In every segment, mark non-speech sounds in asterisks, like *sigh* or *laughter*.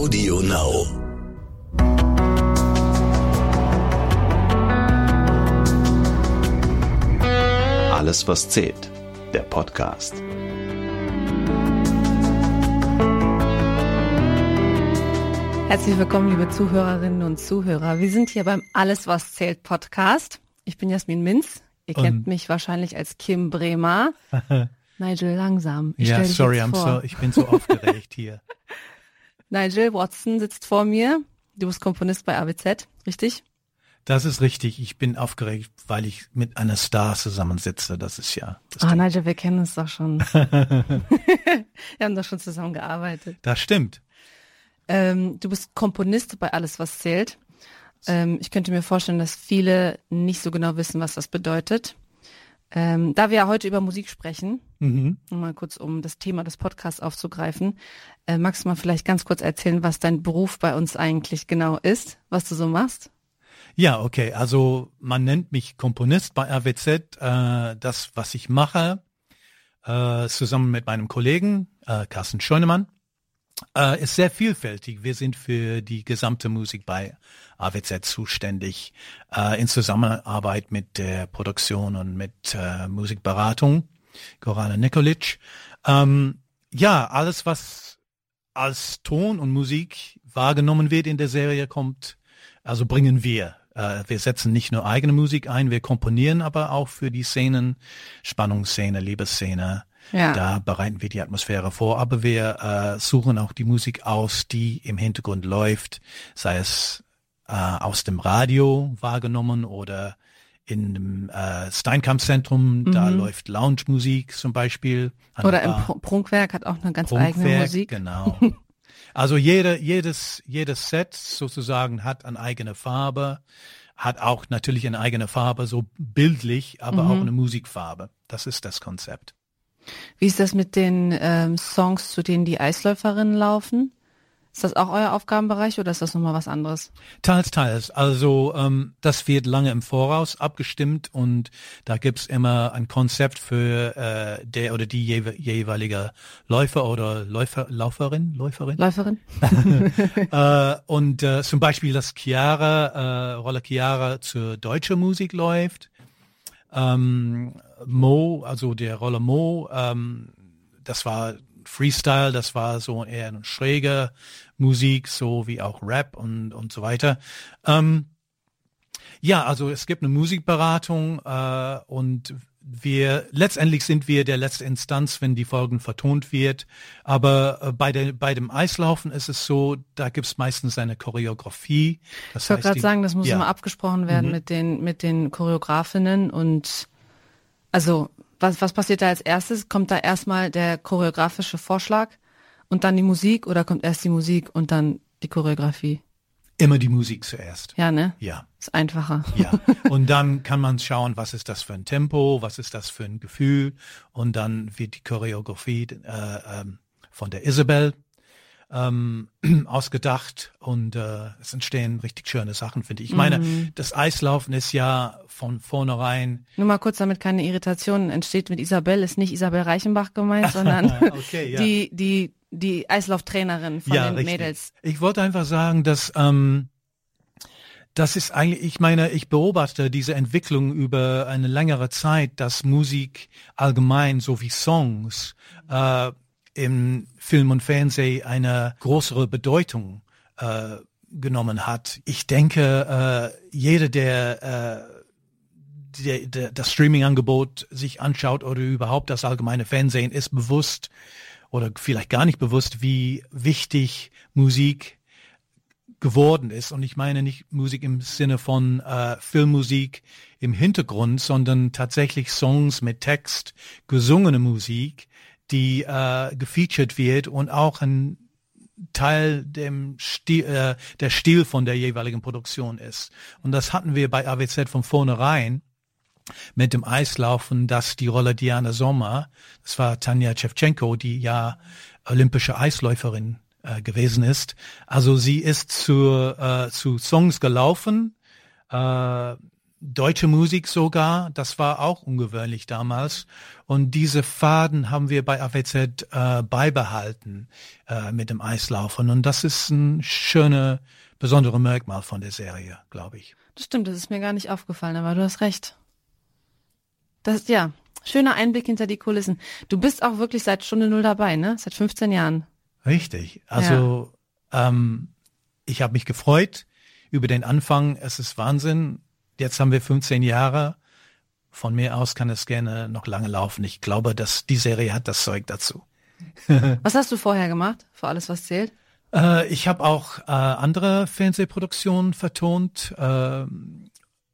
Audio Now. Alles, was zählt. Der Podcast. Herzlich willkommen, liebe Zuhörerinnen und Zuhörer. Wir sind hier beim Alles, was zählt Podcast. Ich bin Jasmin Minz. Ihr Und- kennt mich wahrscheinlich als Kim Bremer. *laughs* Nigel Langsam. Ich ja, sorry, I'm vor. so, ich bin so aufgeregt hier. *laughs* Nigel Watson sitzt vor mir. Du bist Komponist bei AWZ, richtig? Das ist richtig. Ich bin aufgeregt, weil ich mit einer Star zusammensitze. Das ist ja. Das, Ah, Ding. Nigel, wir kennen uns doch schon. *laughs* wir haben doch schon zusammen gearbeitet. das stimmt. Ähm, du bist Komponist bei Alles, was zählt. Ähm, ich könnte mir vorstellen, dass viele nicht so genau wissen, was das bedeutet. Ähm, da wir ja heute über Musik sprechen, Mhm. mal kurz um das Thema des Podcasts aufzugreifen, äh, magst du mal vielleicht ganz kurz erzählen, was dein Beruf bei uns eigentlich genau ist, was du so machst? Ja, okay. Also man nennt mich Komponist bei RWZ. Äh, das, was ich mache, äh, zusammen mit meinem Kollegen äh, Carsten Scheunemann, äh, ist sehr vielfältig. Wir sind für die gesamte Musik bei AWZ zuständig, äh, in Zusammenarbeit mit der Produktion und mit äh, Musikberatung, Gorana Nikolic. Ähm, ja, alles, was als Ton und Musik wahrgenommen wird in der Serie, kommt, also bringen wir. Äh, wir setzen nicht nur eigene Musik ein, wir komponieren aber auch für die Szenen, Spannungsszene, Liebesszene. Ja. Da bereiten wir die Atmosphäre vor, aber wir äh, suchen auch die Musik aus, die im Hintergrund läuft, sei es äh, aus dem Radio wahrgenommen oder in dem äh, Steinkamp-Zentrum, da läuft Lounge-Musik zum Beispiel. Mhm. Oder der im. Pr- Prunkwerk hat auch eine ganz eigene Prunkwerk, Musik. Genau. Also jede, jedes, jedes Set sozusagen hat eine eigene Farbe, hat auch natürlich eine eigene Farbe, so bildlich, aber Mhm. auch eine Musikfarbe. Das ist das Konzept. Wie ist das mit den ähm, Songs, zu denen die Eisläuferinnen laufen? Ist das auch euer Aufgabenbereich oder ist das nochmal was anderes? Teils, teils. Also ähm, das wird lange im Voraus abgestimmt und da gibt's immer ein Konzept für äh, der oder die jewe jeweilige Läufer oder Läufer, Lauferin, Läuferin. Läuferin? *laughs* äh, und äh, zum Beispiel, dass Chiara, äh, Rolle Chiara zur deutschen Musik läuft. Ähm, Mo, also der Rolle Mo, ähm, das war Freestyle, das war so eher eine schräge Musik, so wie auch Rap und, und so weiter. Ähm, ja, also es gibt eine Musikberatung äh, und wir letztendlich sind wir der letzte Instanz, wenn die Folgen vertont wird. Aber äh, bei, der, bei dem Eislaufen ist es so, da gibt's meistens eine Choreografie. Das Ich wollte gerade sagen, das muss ja. immer abgesprochen werden Mhm. mit den mit den Choreografinnen und also was was passiert da als erstes? Kommt da erstmal der choreografische Vorschlag und dann die Musik oder kommt erst die Musik und dann die Choreografie? Immer die Musik zuerst. Ja, ne? Ja. Ist einfacher. Ja, *laughs* und dann kann man schauen, was ist das für ein Tempo, was ist das für ein Gefühl und dann wird die Choreografie äh, ähm, von der Isabel ähm, *clears throat* ausgedacht und äh, es entstehen richtig schöne Sachen, finde ich. Ich meine, Mhm. das Eislaufen ist ja von vornherein, Nur mal kurz, damit keine Irritation entsteht mit Isabel, ist nicht Isabel Reichenbach gemeint, *laughs* sondern Okay, ja. die, die, die Eislauftrainerin von ja, den richtig. Mädels. Ich wollte einfach sagen, dass ähm, das ist eigentlich, ich meine, ich beobachte diese Entwicklung über eine längere Zeit, dass Musik allgemein sowie Songs äh, im Film und Fernsehen eine größere Bedeutung äh, genommen hat. Ich denke, äh, jeder, der äh, der, der, das Streaming-Angebot sich anschaut oder überhaupt das allgemeine Fernsehen, ist bewusst oder vielleicht gar nicht bewusst, wie wichtig Musik geworden ist. Und ich meine nicht Musik im Sinne von äh, Filmmusik im Hintergrund, sondern tatsächlich Songs mit Text, gesungene Musik, die äh, gefeatured wird und auch ein Teil dem Stil, äh, der Stil von der jeweiligen Produktion ist. Und das hatten wir bei AWZ von vornherein mit dem Eislaufen, dass die Rolle Diana Sommer, das war Tanja Shevchenko, die ja olympische Eisläuferin äh, gewesen ist. Also sie ist zu, äh, zu Songs gelaufen, äh, deutsche Musik sogar. Das war auch ungewöhnlich damals. Und diese Faden haben wir bei AWZ äh, beibehalten äh, mit dem Eislaufen. Und das ist ein schöner, besonderer Merkmal von der Serie, glaube ich. Das stimmt, das ist mir gar nicht aufgefallen, aber du hast recht. Das, ja, schöner Einblick hinter die Kulissen. Du bist auch wirklich seit Stunde Null dabei, ne? Seit 15 Jahren. Richtig. Also ja. ähm, ich habe mich gefreut über den Anfang. Es ist Wahnsinn. Jetzt haben wir 15 Jahre. Von mir aus kann es gerne noch lange laufen. Ich glaube, dass die Serie hat das Zeug dazu. *laughs* was hast du vorher gemacht? Für alles, was zählt? Äh, ich habe auch äh, andere Fernsehproduktionen vertont. Äh,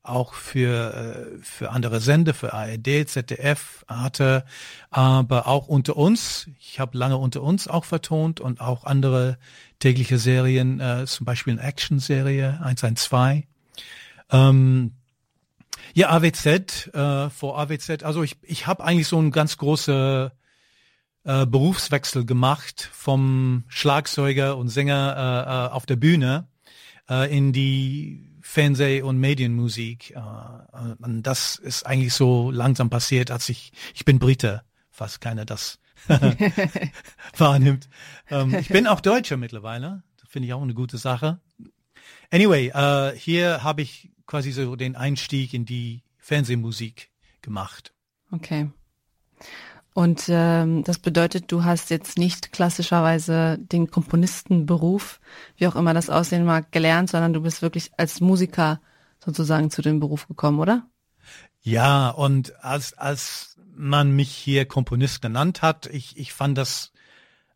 auch für, äh, für andere Sender, für ARD, ZDF, Arte, aber auch unter uns. Ich habe lange unter uns auch vertont und auch andere tägliche Serien, äh, zum Beispiel eine Action-Serie 112. Ähm, ja, AWZ, äh, vor AWZ, also ich, ich habe eigentlich so einen ganz großen äh, Berufswechsel gemacht vom Schlagzeuger und Sänger äh, äh, auf der Bühne äh, in die Fernseh- und Medienmusik. Äh, und das ist eigentlich so langsam passiert, als ich, ich bin Brite, fast keiner das *laughs* wahrnimmt. Ähm, ich bin auch Deutscher mittlerweile. Finde ich auch eine gute Sache. Anyway, hier habe ich quasi so den Einstieg in die Fernsehmusik gemacht. Okay. Und ähm, das bedeutet, du hast jetzt nicht klassischerweise den Komponistenberuf, wie auch immer das aussehen mag, gelernt, sondern du bist wirklich als Musiker sozusagen zu dem Beruf gekommen, oder? Ja, und als, als man mich hier Komponist genannt hat, ich, ich fand das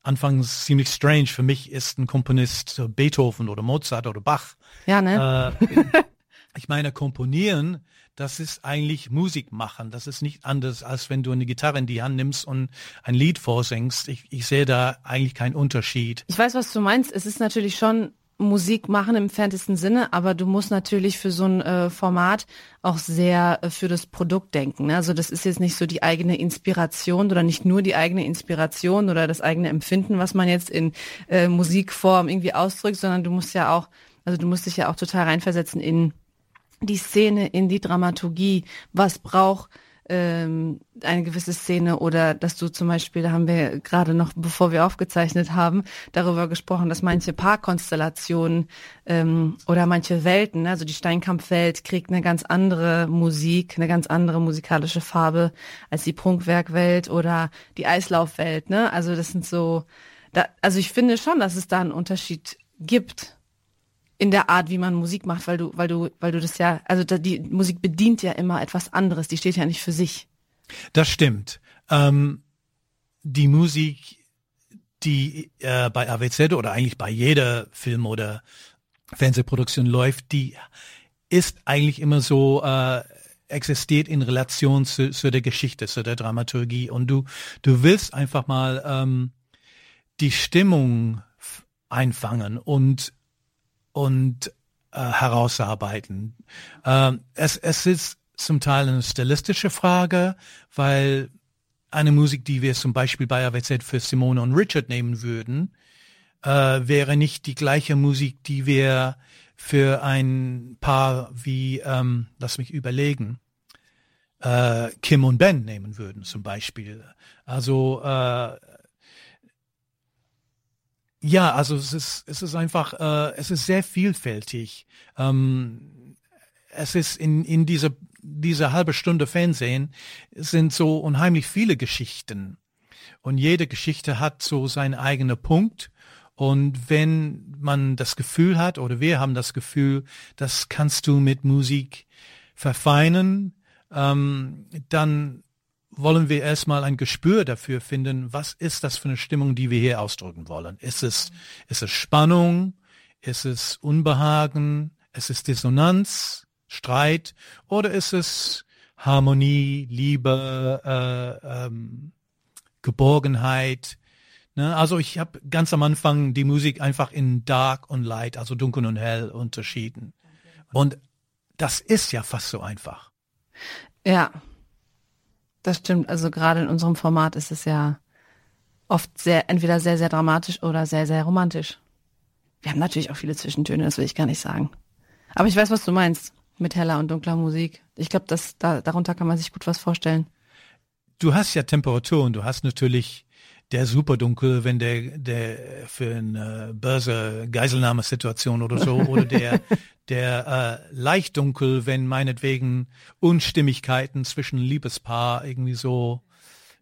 anfangs ziemlich strange. Für mich ist ein Komponist Beethoven oder Mozart oder Bach. Ja, ne? Äh, *laughs* ich meine, komponieren das ist eigentlich Musik machen. Das ist nicht anders, als wenn du eine Gitarre in die Hand nimmst und ein Lied vorsingst. Ich, ich sehe da eigentlich keinen Unterschied. Ich weiß, was du meinst. Es ist natürlich schon Musik machen im entferntesten Sinne, aber du musst natürlich für so ein äh, Format auch sehr äh, für das Produkt denken. Ne? Also das ist jetzt nicht so die eigene Inspiration oder nicht nur die eigene Inspiration oder das eigene Empfinden, was man jetzt in äh, Musikform irgendwie ausdrückt, sondern du musst ja auch, also du musst dich ja auch total reinversetzen in die Szene in die Dramaturgie, was braucht ähm, eine gewisse Szene oder dass du zum Beispiel, da haben wir gerade noch, bevor wir aufgezeichnet haben, darüber gesprochen, dass manche Paarkonstellationen ähm, oder manche Welten, also die Steinkampfwelt kriegt eine ganz andere Musik, eine ganz andere musikalische Farbe als die Prunkwerkwelt oder die Eislaufwelt. Ne? Also das sind so, da, also ich finde schon, dass es da einen Unterschied gibt in der Art, wie man Musik macht, weil du, weil du, weil du das ja, also die Musik bedient ja immer etwas anderes, die steht ja nicht für sich. Das stimmt. Ähm, die Musik, die äh, bei AWZ oder eigentlich bei jeder Film- oder Fernsehproduktion läuft, die ist eigentlich immer so, äh, existiert in Relation zu, zu der Geschichte, zu der Dramaturgie. Und du, du willst einfach mal ähm, die Stimmung einfangen und und äh, herausarbeiten. Ähm, es, es ist zum Teil eine stilistische Frage, weil eine Musik, die wir zum Beispiel bei AWZ für Simone und Richard nehmen würden, äh, wäre nicht die gleiche Musik, die wir für ein Paar wie, ähm, lass mich überlegen, äh, Kim und Ben nehmen würden zum Beispiel. Also äh, ja, also es ist, es ist einfach, äh, es ist sehr vielfältig. Ähm, es ist in, in dieser, dieser halbe Stunde Fernsehen sind so unheimlich viele Geschichten. Und jede Geschichte hat so seinen eigenen Punkt. Und wenn man das Gefühl hat, oder wir haben das Gefühl, das kannst du mit Musik verfeinern, ähm, dann wollen wir erstmal ein Gespür dafür finden, was ist das für eine Stimmung, die wir hier ausdrücken wollen. Ist es, ist es Spannung? Ist es Unbehagen? Ist es Dissonanz? Streit? Oder ist es Harmonie, Liebe, äh, ähm, Geborgenheit? Ne? Also ich habe ganz am Anfang die Musik einfach in Dark und Light, also dunkel und hell unterschieden. Und das ist ja fast so einfach. Ja, das stimmt. Also gerade in unserem Format ist es ja oft sehr, entweder sehr, sehr dramatisch oder sehr, sehr romantisch. Wir haben natürlich auch viele Zwischentöne, das will ich gar nicht sagen. Aber ich weiß, was du meinst. mit heller und dunkler Musik. Ich glaube, da, darunter kann man sich gut was vorstellen. Du hast ja Temperatur und du hast natürlich der Superdunkel, wenn der, der für eine Börse Geiselnahmesituation oder so, oder der, *laughs* der äh, leicht dunkel, wenn meinetwegen Unstimmigkeiten zwischen Liebespaar irgendwie so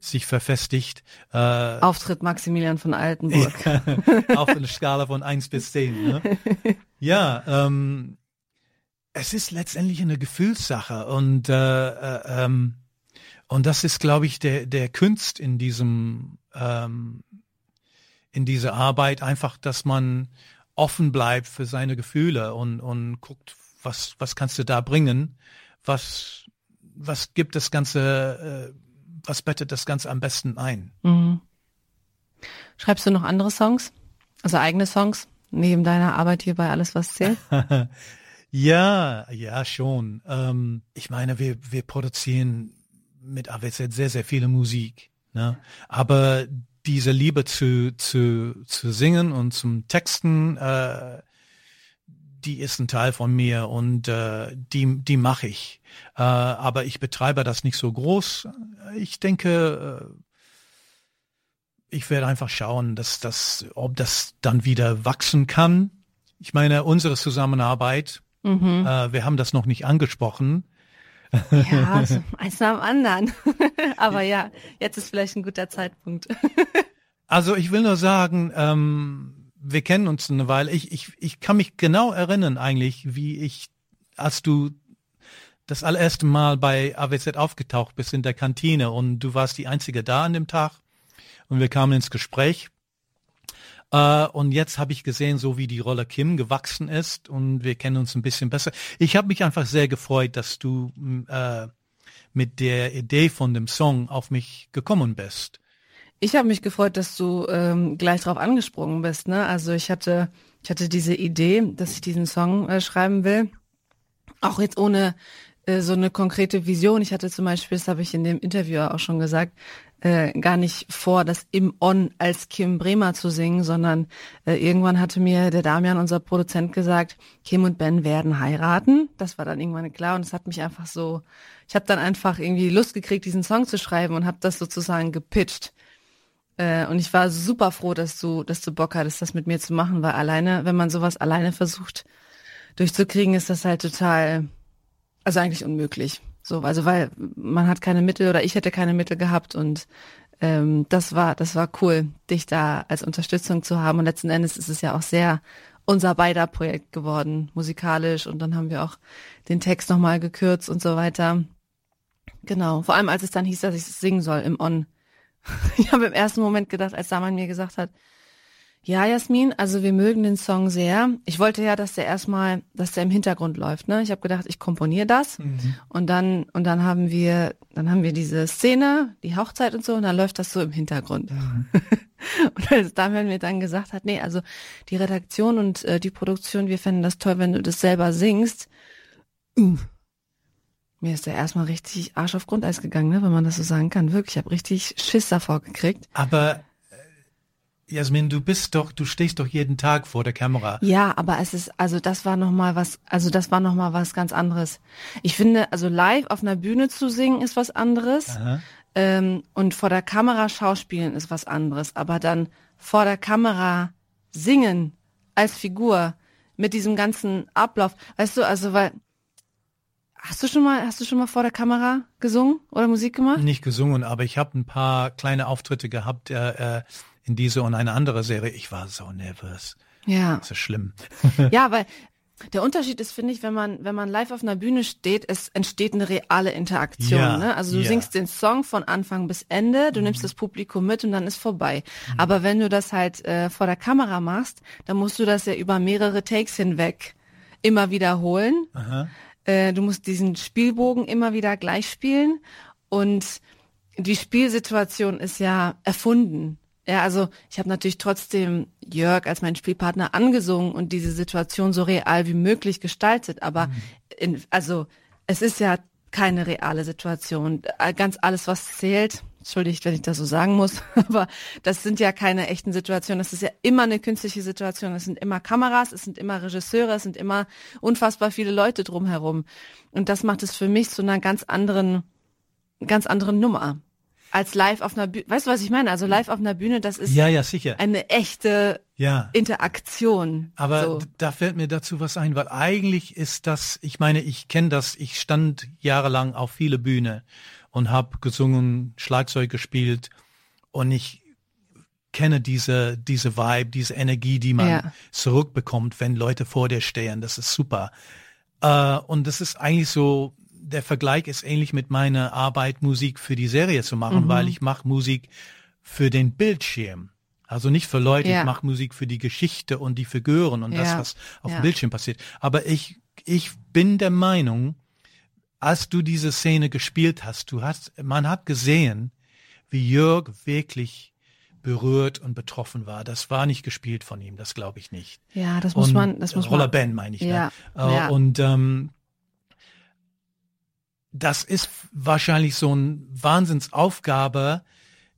sich verfestigt. Äh, Auftritt Maximilian von Altenburg. *laughs* auf einer Skala von eins bis zehn. Ne? *laughs* Ja, ähm, es ist letztendlich eine Gefühlssache und äh, äh, ähm, und das ist, glaube ich, der der Kunst in diesem ähm, in dieser Arbeit einfach, dass man offen bleibt für seine Gefühle und und guckt, was was kannst du da bringen, was was gibt das ganze, äh, was bettet das Ganze am besten ein? Mhm. Schreibst du noch andere Songs, also eigene Songs neben deiner Arbeit hier bei alles was zählt? *laughs* Ja, ja, schon. Ähm, ich meine, wir, wir produzieren mit AWZ sehr, sehr viele Musik. Ne? Aber diese Liebe zu, zu, zu singen und zum Texten, äh, die ist ein Teil von mir und äh, die, die mache ich. Äh, aber ich betreibe das nicht so groß. Ich denke, äh, ich werde einfach schauen, dass das, ob das dann wieder wachsen kann. Ich meine, unsere Zusammenarbeit Mhm. Äh, wir haben das noch nicht angesprochen. Ja, eins nach dem anderen. *laughs* Aber ja, jetzt ist vielleicht ein guter Zeitpunkt. *laughs* also ich will nur sagen, ähm, wir kennen uns eine Weile. Ich, ich, ich kann mich genau erinnern eigentlich, wie ich, als du das allererste Mal bei AWZ aufgetaucht bist in der Kantine und du warst die Einzige da an dem Tag und wir kamen ins Gespräch äh, und jetzt habe ich gesehen, so wie die Rolle Kim gewachsen ist und wir kennen uns ein bisschen besser. Ich habe mich einfach sehr gefreut, dass du äh, mit der Idee von dem Song auf mich gekommen bist. Ich habe mich gefreut, dass du ähm, gleich drauf angesprungen bist. Ne? Also ich hatte, ich hatte diese Idee, dass ich diesen Song äh, schreiben will. Auch jetzt ohne so eine konkrete Vision. Ich hatte zum Beispiel, das habe ich in dem Interview auch schon gesagt, äh, gar nicht vor, das im On als Kim Bremer zu singen, sondern äh, irgendwann hatte mir der Damian, unser Produzent, gesagt, Kim und Ben werden heiraten. Das war dann irgendwann klar und es hat mich einfach so, ich habe dann einfach irgendwie Lust gekriegt, diesen Song zu schreiben und habe das sozusagen gepitcht. Äh, und ich war super froh, dass du, dass du Bock hattest, das mit mir zu machen, weil alleine, wenn man sowas alleine versucht durchzukriegen, ist das halt total, also eigentlich unmöglich. So, also weil man hat keine Mittel oder ich hätte keine Mittel gehabt und ähm, das war, das war cool, dich da als Unterstützung zu haben. Und letzten Endes ist es ja auch sehr unser beider Projekt geworden, musikalisch. Und dann haben wir auch den Text nochmal gekürzt und so weiter. Genau. Vor allem als es dann hieß, dass ich es singen soll im On. *laughs* Ich habe im ersten Moment gedacht, als Saman mir gesagt hat, ja, Jasmin, also wir mögen den Song sehr. Ich wollte ja, dass der erstmal, dass der im Hintergrund läuft. Ne? Ich habe gedacht, ich komponiere das mhm. und dann und dann haben wir, dann haben wir diese Szene, die Hochzeit und so, und dann läuft das so im Hintergrund. Mhm. *laughs* und als Damian mir dann gesagt hat, nee, also die Redaktion und äh, die Produktion, wir fänden das toll, wenn du das selber singst. Mir ist der erstmal richtig Arsch auf Grundeis gegangen, ne, wenn man das so sagen kann. Wirklich, ich habe richtig Schiss davor gekriegt. Aber Jasmin, du bist doch, du stehst doch jeden Tag vor der Kamera. Ja, aber es ist, also das war noch mal was, also das war noch mal was ganz anderes. Ich finde, also live auf einer Bühne zu singen ist was anderes ähm, und vor der Kamera schauspielen ist was anderes. Aber dann vor der Kamera singen als Figur mit diesem ganzen Ablauf, weißt du, also weil Hast du schon mal, hast du schon mal vor der Kamera gesungen oder Musik gemacht? Nicht gesungen, aber ich habe ein paar kleine Auftritte gehabt. Äh, äh, in diese und eine andere Serie. Ich war so nervös. Ja. Das ist schlimm. *laughs* Ja, weil *laughs* der Unterschied ist, finde ich, wenn man, wenn man live auf einer Bühne steht, es entsteht eine reale Interaktion. Ja, ne? Also du ja. singst den Song von Anfang bis Ende, du mhm. nimmst das Publikum mit und dann ist vorbei. Mhm. Aber wenn du das halt äh, vor der Kamera machst, dann musst du das ja über mehrere Takes hinweg immer wiederholen. Äh, du musst diesen Spielbogen immer wieder gleich spielen und die Spielsituation ist ja erfunden. Ja, also ich habe natürlich trotzdem Jörg als mein Spielpartner angesungen und diese Situation so real wie möglich gestaltet. Aber mhm. in, also es ist ja keine reale Situation. Ganz alles, was zählt, entschuldigt, wenn ich das so sagen muss, *laughs* aber das sind ja keine echten Situationen. Das ist ja immer eine künstliche Situation. Es sind immer Kameras, es sind immer Regisseure, es sind immer unfassbar viele Leute drumherum. Und das macht es für mich zu einer ganz anderen, ganz anderen Nummer. Als live auf einer Bühne. Weißt du, was ich meine? Also live auf einer Bühne, das ist Ja, ja, sicher. eine echte Ja. Interaktion. Aber so. da fällt mir dazu was ein, weil eigentlich ist das, ich meine, ich kenne das, ich stand jahrelang auf viele Bühne und habe gesungen, Schlagzeug gespielt und ich kenne diese, diese Vibe, diese Energie, die man Ja. zurückbekommt, wenn Leute vor dir stehen. Das ist super. Äh, und das ist eigentlich so, der Vergleich ist ähnlich mit meiner Arbeit, Musik für die Serie zu machen, Mhm. weil ich mache Musik für den Bildschirm. Also nicht für Leute, Ja. ich mache Musik für die Geschichte und die Figuren und das, Ja. was auf Ja. dem Bildschirm passiert. Aber ich, ich bin der Meinung, als du diese Szene gespielt hast, du hast, man hat gesehen, wie Jörg wirklich berührt und betroffen war. Das war nicht gespielt von ihm, das glaube ich nicht. ja, das muss Und man, das muss Roller man. Ben meine ich. Ja, Ne? Ja. Und ähm, das ist wahrscheinlich so eine Wahnsinnsaufgabe,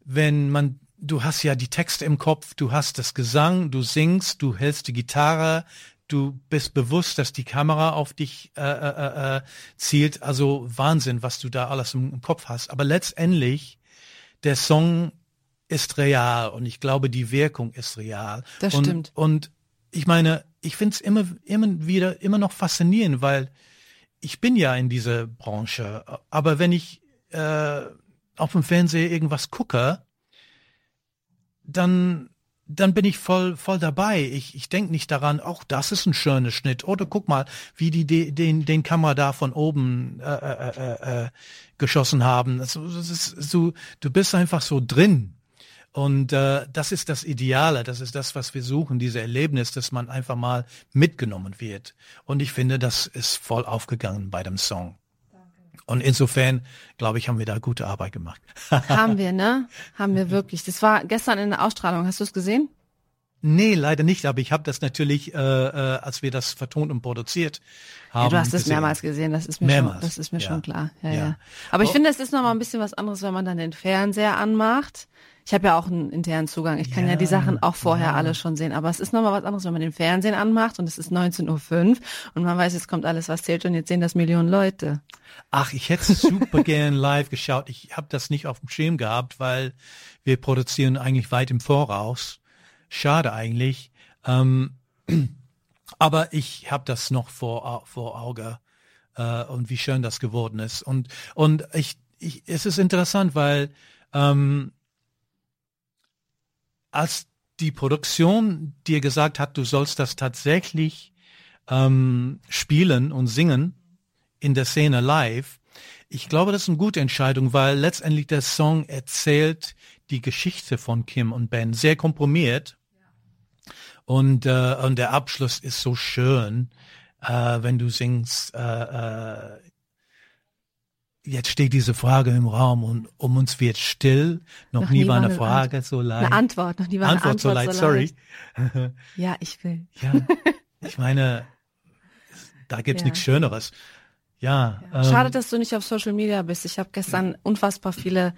wenn man, du hast ja die Texte im Kopf, du hast das Gesang, du singst, du hältst die Gitarre, du bist bewusst, dass die Kamera auf dich äh, äh, äh, zielt. Also Wahnsinn, was du da alles im, im Kopf hast. Aber letztendlich, der Song ist real und ich glaube, die Wirkung ist real. Das und, stimmt. Und ich meine, ich finde es immer, immer wieder, immer noch faszinierend, weil ich bin ja in dieser Branche, aber wenn ich äh, auf dem Fernseher irgendwas gucke, dann dann bin ich voll voll dabei. Ich, ich denke nicht daran, auch das ist ein schöner Schnitt. Oder guck mal, wie die, die den den Kamera da von oben äh, äh, äh, äh, geschossen haben. Das, das ist so, du bist einfach so drin. Und äh, das ist das Ideale, das ist das, was wir suchen, diese Erlebnis, dass man einfach mal mitgenommen wird. Und ich finde, das ist voll aufgegangen bei dem Song. Und insofern, glaube ich, haben wir da gute Arbeit gemacht. *laughs* Haben wir, ne? Haben wir wirklich. Das war gestern in der Ausstrahlung. Hast du es gesehen? Nee, leider nicht, aber ich habe das natürlich, äh, äh, als wir das vertont und produziert haben. Ja, du hast es mehrmals gesehen, das ist mir Mehrmals, schon, das ist mir ja. schon klar. Ja, Ja. Aber ich Oh. finde, es ist noch mal ein bisschen was anderes, wenn man dann den Fernseher anmacht. Ich habe ja auch einen internen Zugang. Ich kann ja, Ja, die Sachen auch vorher ja. alle schon sehen. Aber es ist noch mal was anderes, wenn man den Fernsehen anmacht und es ist 19.05 Uhr und man weiß, jetzt kommt alles, was zählt und jetzt sehen das Millionen Leute. Ach, ich hätte es super gern *laughs* live geschaut. Ich habe das nicht auf dem Schirm gehabt, weil wir produzieren eigentlich weit im Voraus. Schade eigentlich. Ähm, *clears throat* aber ich habe das noch vor, vor Auge äh, und wie schön das geworden ist. Und, und ich, ich, es ist interessant, weil ähm, als die Produktion dir gesagt hat, du sollst das tatsächlich ähm, spielen und singen in der Szene live, ich glaube, das ist eine gute Entscheidung, weil letztendlich der Song erzählt die Geschichte von Kim und Ben sehr komprimiert. Und, äh, und der Abschluss ist so schön, äh, wenn du singst, äh, äh, jetzt steht diese Frage im Raum und um uns wird still. Noch, nie war eine Frage so leicht. Eine Antwort, noch nie war eine Antwort, so leicht, sorry. leicht. *laughs* Ja, ich will. Ja, ich meine, da gibt's Ja. nichts Schöneres. Ja. ähm, Schade, dass du nicht auf Social Media bist. Ich habe gestern unfassbar viele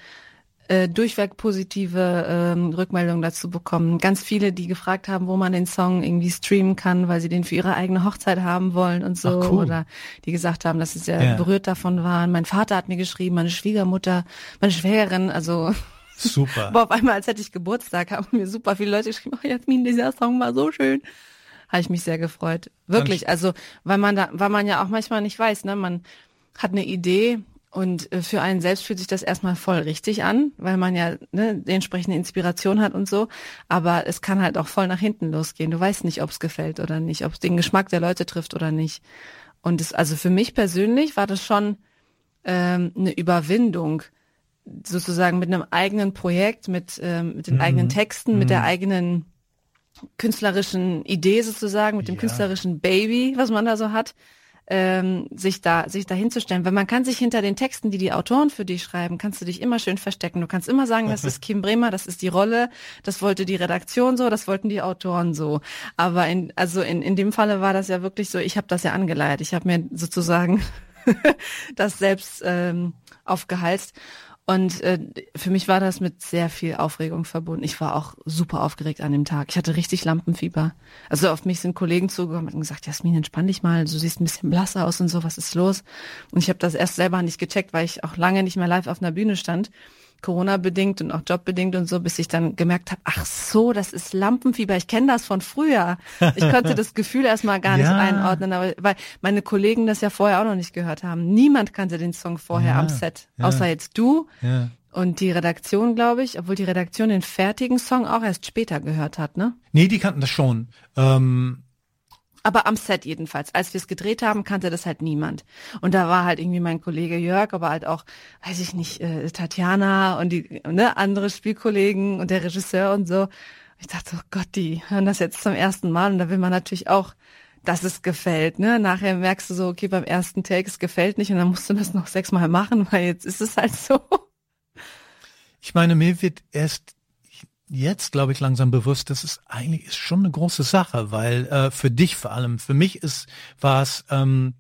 äh, durchweg positive ähm, Rückmeldungen dazu bekommen. Ganz viele, die gefragt haben, wo man den Song irgendwie streamen kann, weil sie den für ihre eigene Hochzeit haben wollen und so. Cool. Oder die gesagt haben, dass sie sehr Ja. berührt davon waren. Mein Vater hat mir geschrieben, meine Schwiegermutter, meine Schwägerin, also Super. *laughs* aber auf einmal, als hätte ich Geburtstag, haben mir super viele Leute geschrieben, oh Jasmin, dieser Song war so schön. Habe ich mich sehr gefreut. Wirklich, also weil man da, weil man ja auch manchmal nicht weiß, ne, man hat eine Idee und äh, für einen selbst fühlt sich das erstmal voll richtig an, weil man ja ne, die entsprechende Inspiration hat und so. Aber es kann halt auch voll nach hinten losgehen. Du weißt nicht, ob es gefällt oder nicht, ob es den Geschmack der Leute trifft oder nicht. Und es, also für mich persönlich war das schon ähm, eine Überwindung, sozusagen mit einem eigenen Projekt, mit, ähm, mit den eigenen Texten, mit der eigenen künstlerischen Idee sozusagen, mit dem Ja. künstlerischen Baby, was man da so hat, ähm, sich da sich da hinzustellen. Weil man kann sich hinter den Texten, die die Autoren für dich schreiben, kannst du dich immer schön verstecken. Du kannst immer sagen, das ist Kim Bremer, das ist die Rolle, das wollte die Redaktion so, das wollten die Autoren so. Aber in, also in, in dem Falle war das ja wirklich so, ich habe das ja angeleiert. Ich habe mir sozusagen *laughs* das selbst ähm, aufgehalst. Und äh, für mich war das mit sehr viel Aufregung verbunden. Ich war auch super aufgeregt an dem Tag. Ich hatte richtig Lampenfieber. Also auf mich sind Kollegen zugekommen und gesagt, Jasmin, entspann dich mal, du siehst ein bisschen blass aus und so, was ist los? Und ich habe das erst selber nicht gecheckt, weil ich auch lange nicht mehr live auf einer Bühne stand. Corona-bedingt und auch jobbedingt und so, bis ich dann gemerkt habe, ach so, das ist Lampenfieber, ich kenne das von früher. Ich konnte das Gefühl erstmal gar nicht *laughs* ja. einordnen, aber weil meine Kollegen das ja vorher auch noch nicht gehört haben. Niemand kannte den Song vorher ja. am Set, ja. außer jetzt du. Und die Redaktion, glaube ich, obwohl die Redaktion den fertigen Song auch erst später gehört hat, ne? Nee, die kannten das schon. Ähm aber am Set jedenfalls. Als wir es gedreht haben, kannte das halt niemand. Und da war halt irgendwie mein Kollege Jörg, aber halt auch, weiß ich nicht, äh, Tatjana und die ne, andere Spielkollegen und der Regisseur und so. Ich dachte, oh Gott, die hören das jetzt zum ersten Mal und da will man natürlich auch, dass es gefällt. Ne? Nachher merkst du so, okay, beim ersten Take, es gefällt nicht und dann musst du das noch sechsmal machen, weil jetzt ist es halt so. Ich meine, mir wird erst jetzt, glaube ich, langsam bewusst, das ist eigentlich ist schon eine große Sache, weil äh, für dich vor allem, für mich ist war es ähm,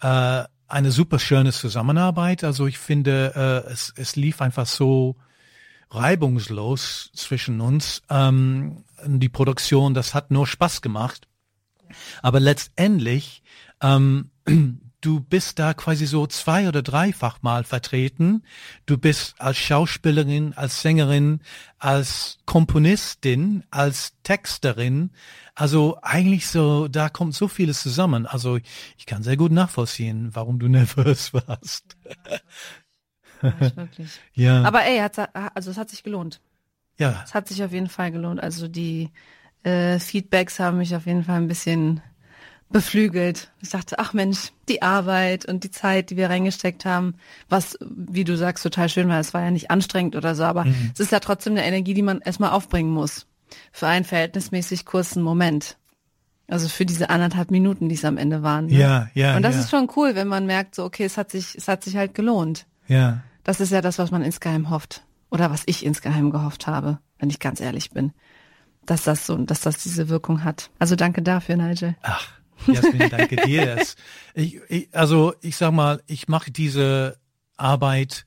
äh, eine super schöne Zusammenarbeit. Also ich finde, äh, es, es lief einfach so reibungslos zwischen uns. Ähm, die Produktion, das hat nur Spaß gemacht. Aber letztendlich ähm, du bist da quasi so zwei oder dreifach mal vertreten. Du bist als Schauspielerin, als Sängerin, als Komponistin, als Texterin. Also eigentlich so, da kommt so vieles zusammen. Also ich kann sehr gut nachvollziehen, warum du *laughs* nervös warst. Ja, wirklich. *laughs* ja. Aber ey, also es hat sich gelohnt. Ja. Es hat sich auf jeden Fall gelohnt. Also die äh, Feedbacks haben mich auf jeden Fall ein bisschen beflügelt. Ich dachte, ach Mensch, die Arbeit und die Zeit, die wir reingesteckt haben, was, wie du sagst, total schön war. Es war ja nicht anstrengend oder so, aber mhm. es ist ja trotzdem eine Energie, die man erstmal aufbringen muss. Für einen verhältnismäßig kurzen Moment. Also für diese anderthalb Minuten, die es am Ende waren. Ne? Ja, ja. Und das ja. ist schon cool, wenn man merkt, so, okay, es hat sich, es hat sich halt gelohnt. Ja. Das ist ja das, was man insgeheim hofft. Oder was ich insgeheim gehofft habe, wenn ich ganz ehrlich bin. Dass das so, dass das diese Wirkung hat. Also danke dafür, Nigel. Ach, Jasmin, danke dir. *laughs* Ich, ich, also ich sag mal, ich mache diese Arbeit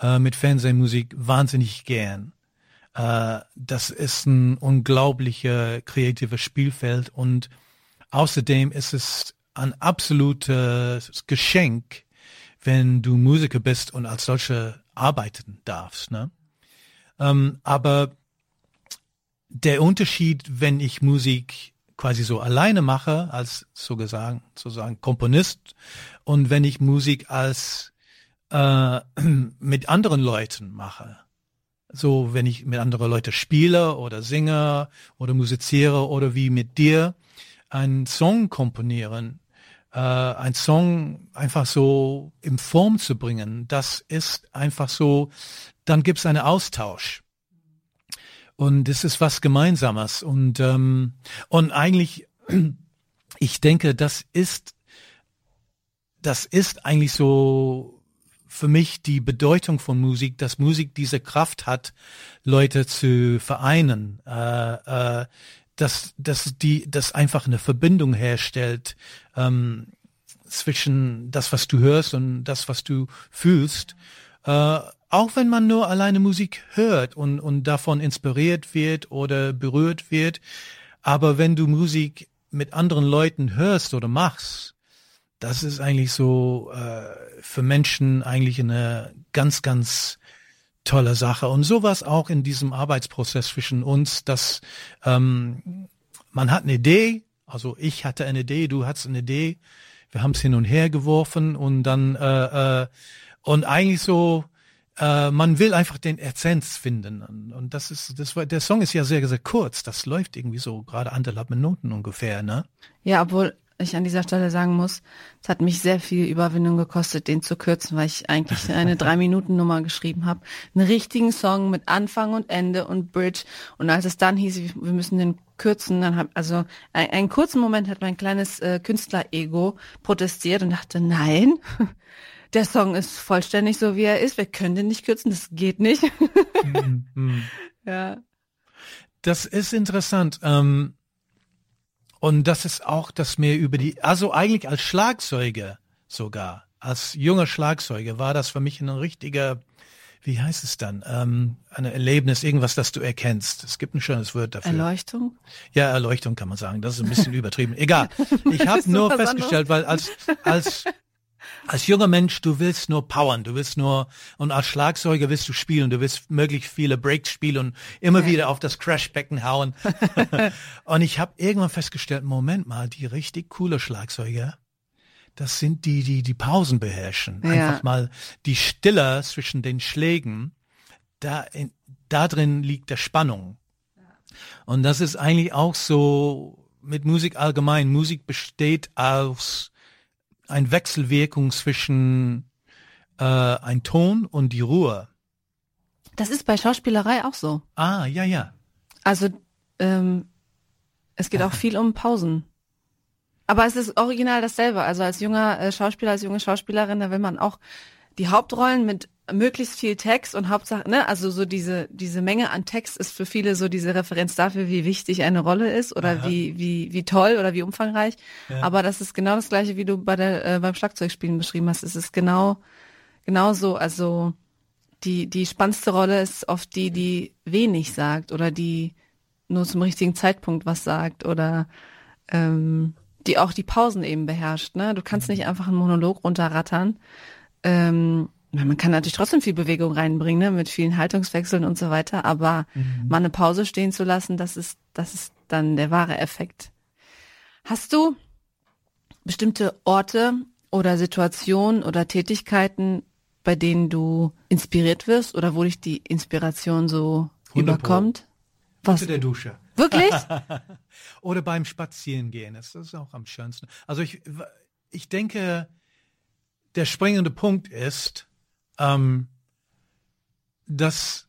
äh, mit Fernsehmusik wahnsinnig gern. Äh, das ist ein unglaublicher kreatives Spielfeld und außerdem ist es ein absolutes Geschenk, wenn du Musiker bist und als solche arbeiten darfst. Ne? Ähm, aber der Unterschied, wenn ich Musik quasi so alleine mache, als sozusagen, sozusagen Komponist und wenn ich Musik als äh, *clears throat* mit anderen Leuten mache. So, wenn ich mit anderen Leuten spiele oder singe oder musiziere oder wie mit dir einen Song komponieren, äh, einen Song einfach so in Form zu bringen, das ist einfach so, dann gibt es einen Austausch. Und es ist was Gemeinsames. Und, ähm, und eigentlich, *clears throat* ich denke, das ist, das ist eigentlich so für mich die Bedeutung von Musik, dass Musik diese Kraft hat, Leute zu vereinen, äh, äh, dass, dass die, das einfach eine Verbindung herstellt ähm, zwischen das, was du hörst und das, was du fühlst. Äh, auch wenn man nur alleine Musik hört und, und davon inspiriert wird oder berührt wird, aber wenn du Musik mit anderen Leuten hörst oder machst, das ist eigentlich so äh, für Menschen eigentlich eine ganz, ganz tolle Sache. Und sowas auch in diesem Arbeitsprozess zwischen uns, dass ähm, man hat eine Idee, also ich hatte eine Idee, du hattest eine Idee, wir haben es hin und her geworfen und dann äh, äh, und eigentlich so äh, man will einfach den Essenz finden. Und, das ist, das war, der Song ist ja sehr, sehr kurz. Das läuft irgendwie so gerade anderthalb Minuten ungefähr, ne? Ja, obwohl ich an dieser Stelle sagen muss, es hat mich sehr viel Überwindung gekostet, den zu kürzen, weil ich eigentlich eine *laughs* Drei-Minuten-Nummer geschrieben habe. Einen richtigen Song mit Anfang und Ende und Bridge. Und als es dann hieß, wir müssen den kürzen, dann hab, also ein, einen kurzen Moment hat mein kleines äh, Künstler-Ego protestiert und dachte, nein, der Song ist vollständig so, wie er ist. Wir können den nicht kürzen, das geht nicht. mm, mm. *laughs* Ja. Das ist interessant. Ähm, und das ist auch, dass mir über die, also eigentlich als Schlagzeuger sogar, als junger Schlagzeuger war das für mich ein richtiger wie heißt es dann? Ähm, ein Erlebnis, irgendwas, das du erkennst. Es gibt ein schönes Wort dafür. Erleuchtung? Ja, Erleuchtung kann man sagen. Das ist ein bisschen *laughs* übertrieben. Egal. Ich *laughs* habe nur festgestellt, weil als als als junger Mensch, du willst nur powern, du willst nur, und als Schlagzeuger willst du spielen, du willst möglichst viele Breaks spielen und immer ja. wieder auf das Crashbecken hauen. *laughs* und ich habe irgendwann festgestellt, Moment mal, die richtig coole Schlagzeuger, das sind die, die die Pausen beherrschen. Ja. Einfach mal die Stille zwischen den Schlägen, da, in, da drin liegt der Spannung. Und das ist eigentlich auch so mit Musik allgemein. Musik besteht aus ein Wechselwirkung zwischen äh, ein Ton und die Ruhe. Das ist bei Schauspielerei auch so. Ah, ja, ja. Also ähm, es geht auch viel um Pausen. Aber es ist original dasselbe. Also als junger äh, Schauspieler, als junge Schauspielerin, da will man auch die Hauptrollen mit möglichst viel Text und Hauptsache, ne, also so diese, diese Menge an Text ist für viele so diese Referenz dafür, wie wichtig eine Rolle ist oder wie, wie, wie toll oder wie umfangreich. Ja. Aber das ist genau das gleiche, wie du bei der, äh, beim Schlagzeugspielen beschrieben hast. Es ist genau, genau so. Also die, die spannendste Rolle ist oft die, die wenig sagt oder die nur zum richtigen Zeitpunkt was sagt oder ähm, die auch die Pausen eben beherrscht. Ne? Du kannst nicht einfach einen Monolog runterrattern. Ähm, man kann natürlich trotzdem viel Bewegung reinbringen, ne, mit vielen Haltungswechseln und so weiter, aber mhm. mal eine Pause stehen zu lassen, das ist, das ist dann der wahre Effekt. Hast du bestimmte Orte oder Situationen oder Tätigkeiten, bei denen du inspiriert wirst oder wo dich die Inspiration so überkommt? Was? Unter der Dusche. Wirklich? *laughs* oder beim Spazierengehen. Das ist auch am schönsten. Also ich, ich denke, der springende Punkt ist, ähm, dass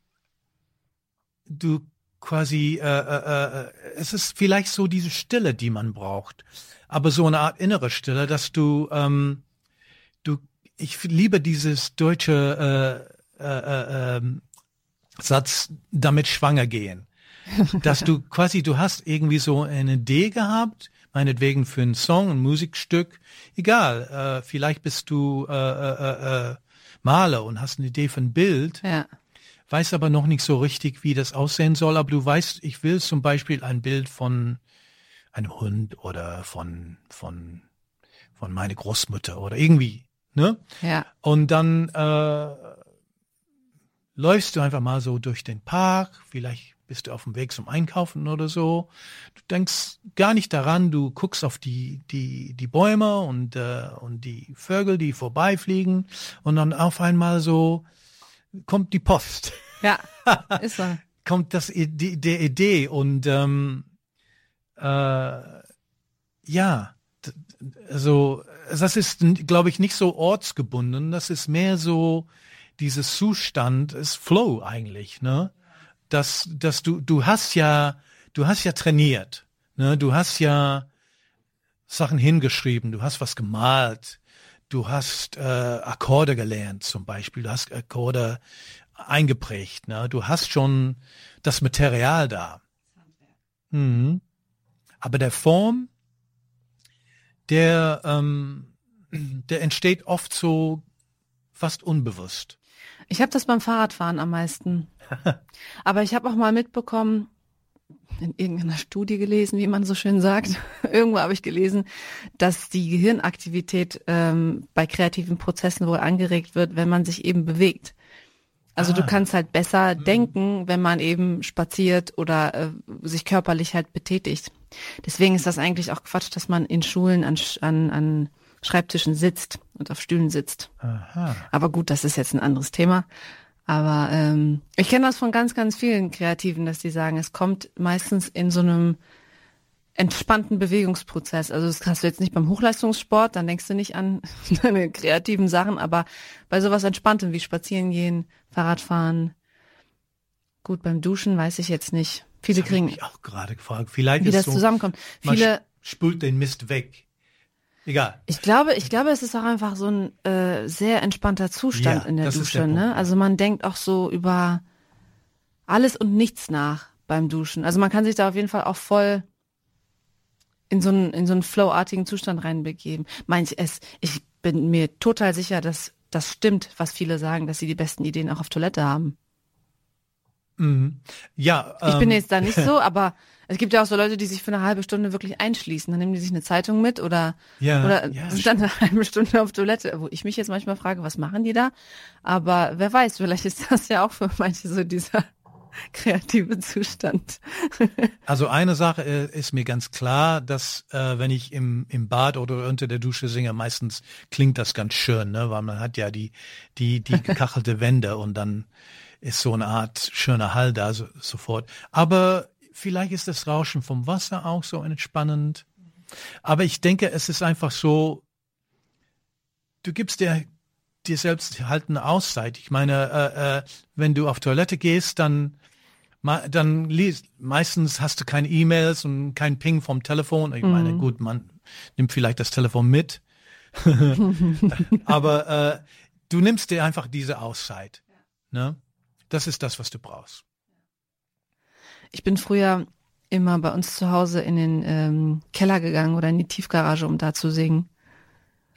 du quasi, äh, äh, äh, es ist vielleicht so diese Stille, die man braucht, aber so eine Art innere Stille, dass du, ähm, du, ich liebe dieses deutsche äh, äh, äh, ähm, Satz, damit schwanger gehen, *laughs* dass du quasi, du hast irgendwie so eine Idee gehabt, meinetwegen für einen Song, ein Musikstück, egal, äh, vielleicht bist du äh, äh, äh, Maler und hast eine Idee von Bild, ja. weiß aber noch nicht so richtig, wie das aussehen soll, aber du weißt, ich will zum Beispiel ein Bild von einem Hund oder von, von, von meine Großmutter oder irgendwie, ne? Ja. Und dann äh, läufst du einfach mal so durch den Park, vielleicht bist du auf dem Weg zum Einkaufen oder so. Du denkst gar nicht daran, du guckst auf die, die, die Bäume und, äh, und die Vögel, die vorbeifliegen und dann auf einmal so kommt die Post. Ja, *laughs* ist so. kommt das, die, der Idee und ähm, äh, ja, also das ist, glaube ich, nicht so ortsgebunden, das ist mehr so, dieses Zustand ist Flow eigentlich, ne? Dass, dass du, du hast ja, du hast ja trainiert, ne? Du hast ja Sachen hingeschrieben, du hast was gemalt, du hast äh, Akkorde gelernt zum Beispiel, du hast Akkorde eingeprägt, ne? Du hast schon das Material da. Mhm. Aber der Form, der, ähm, der entsteht oft so fast unbewusst. Ich habe das beim Fahrradfahren am meisten. *laughs* Aber ich habe auch mal mitbekommen, in irgendeiner Studie gelesen, wie man so schön sagt, *laughs* irgendwo habe ich gelesen, dass die Gehirnaktivität ähm, bei kreativen Prozessen wohl angeregt wird, wenn man sich eben bewegt. Also ah. du kannst halt besser mhm. denken, wenn man eben spaziert oder äh, sich körperlich halt betätigt. Deswegen ist das eigentlich auch Quatsch, dass man in Schulen an, an, an Schreibtischen sitzt und auf Stühlen sitzt. Aha. Aber gut, das ist jetzt ein anderes Thema. Aber ähm, ich kenne das von ganz, ganz vielen Kreativen, dass die sagen, es kommt meistens in so einem entspannten Bewegungsprozess. Also das hast du jetzt nicht beim Hochleistungssport, dann denkst du nicht an *laughs* deine kreativen Sachen, aber bei sowas Entspanntem wie Spazieren gehen, Fahrradfahren. Gut, beim Duschen weiß ich jetzt nicht. Viele das kriegen. Ich auch gerade gefragt. Vielleicht wie das so, zusammenkommt. Viele spült den Mist weg. Egal. Ich glaube, ich glaube, es ist auch einfach so ein äh, sehr entspannter Zustand ja, in der Dusche. Der ne? Also man denkt auch so über alles und nichts nach beim Duschen. Also man kann sich da auf jeden Fall auch voll in so einen in so einen flowartigen Zustand reinbegeben. Meint es, ich bin mir total sicher, dass das stimmt, was viele sagen, dass sie die besten Ideen auch auf Toilette haben. Mhm. Ja, Ich bin ähm, jetzt da nicht *laughs* so, aber es gibt ja auch so Leute, die sich für eine halbe Stunde wirklich einschließen. Dann nehmen die sich eine Zeitung mit oder, Ja, oder ja, sind dann eine halbe Stunde auf Toilette, wo ich mich jetzt manchmal frage, was machen die da? Aber wer weiß, vielleicht ist das ja auch für manche so dieser *laughs* kreative Zustand. *laughs* Also eine Sache äh, ist mir ganz klar, dass äh, wenn ich im, im Bad oder unter der Dusche singe, meistens klingt das ganz schön, ne? weil man hat ja die, die, die gekachelte Wände und dann ist so eine Art schöner Hall da so, sofort. Aber vielleicht ist das Rauschen vom Wasser auch so entspannend. Aber ich denke, es ist einfach so, du gibst dir, dir selbst halt eine Auszeit. Ich meine, äh, äh, wenn du auf Toilette gehst, dann dann liest, meistens hast du keine E-Mails und kein Ping vom Telefon. Ich meine, gut, man nimmt vielleicht das Telefon mit. *laughs* *laughs* Aber äh, du nimmst dir einfach diese Auszeit. Ne? Das ist das, was du brauchst. Ich bin früher immer bei uns zu Hause in den ähm, Keller gegangen oder in die Tiefgarage, um da zu singen.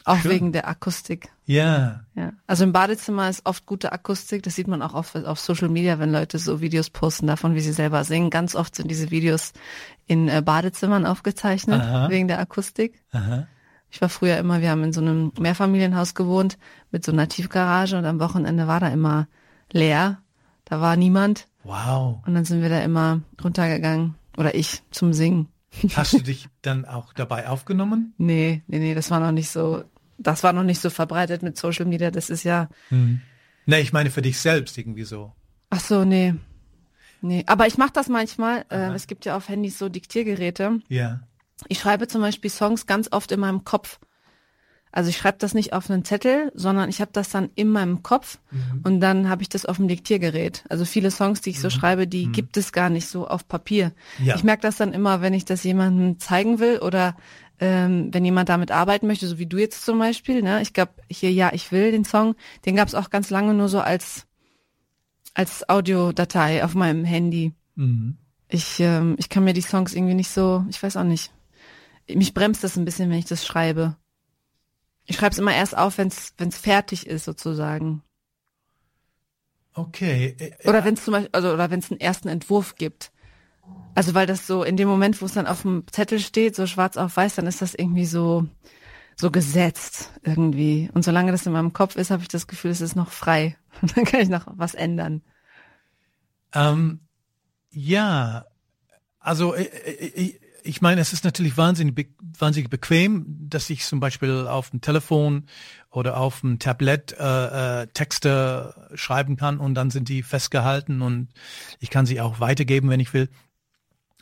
Auch Schön. wegen der Akustik. Ja. Ja. Also im Badezimmer ist oft gute Akustik. Das sieht man auch auf, auf Social Media, wenn Leute so Videos posten davon, wie sie selber singen. Ganz oft sind diese Videos in äh, Badezimmern aufgezeichnet, Aha. wegen der Akustik. Aha. Ich war früher immer, wir haben in so einem Mehrfamilienhaus gewohnt mit so einer Tiefgarage und am Wochenende war da immer leer. Da war niemand Wow. und dann sind wir da immer runtergegangen. Oder ich zum Singen. Hast du dich dann auch dabei aufgenommen? *laughs* Nee, nee, nee, das war noch nicht so, das war noch nicht so verbreitet mit Social Media. Das ist ja, Ne, ich meine für dich selbst irgendwie so. ach so, nee. Nee, aber ich mache das manchmal. Äh, es gibt ja auf Handys so Diktiergeräte. Ja. Ich schreibe zum Beispiel Songs ganz oft in meinem Kopf. Also ich schreibe das nicht auf einen Zettel, sondern ich habe das dann in meinem Kopf und dann habe ich das auf dem Diktiergerät. Also viele Songs, die ich so schreibe, die gibt es gar nicht so auf Papier. Ja. Ich merke das dann immer, wenn ich das jemandem zeigen will oder ähm, wenn jemand damit arbeiten möchte, so wie du jetzt zum Beispiel. Ne? Ich glaube, hier Ja, ich will, den Song, den gab es auch ganz lange nur so als, als Audiodatei auf meinem Handy. Mhm. Ich, ähm, ich kann mir die Songs irgendwie nicht so, ich weiß auch nicht. Mich bremst das ein bisschen, wenn ich das schreibe. Ich schreibe es immer erst auf, wenn es fertig ist, sozusagen. Okay. Äh, äh, Oder wenn es zum Beispiel, also oder wenn es einen ersten Entwurf gibt. Also weil das so in dem Moment, wo es dann auf dem Zettel steht, so schwarz auf weiß, dann ist das irgendwie so so gesetzt irgendwie. Und solange das in meinem Kopf ist, habe ich das Gefühl, es ist noch frei. *laughs* dann kann ich noch was ändern. Ähm, ja, also äh, äh, äh, ich meine, es ist natürlich wahnsinnig, wahnsinnig bequem, dass ich zum Beispiel auf dem Telefon oder auf dem Tablet äh, äh, Texte schreiben kann und dann sind die festgehalten und ich kann sie auch weitergeben, wenn ich will.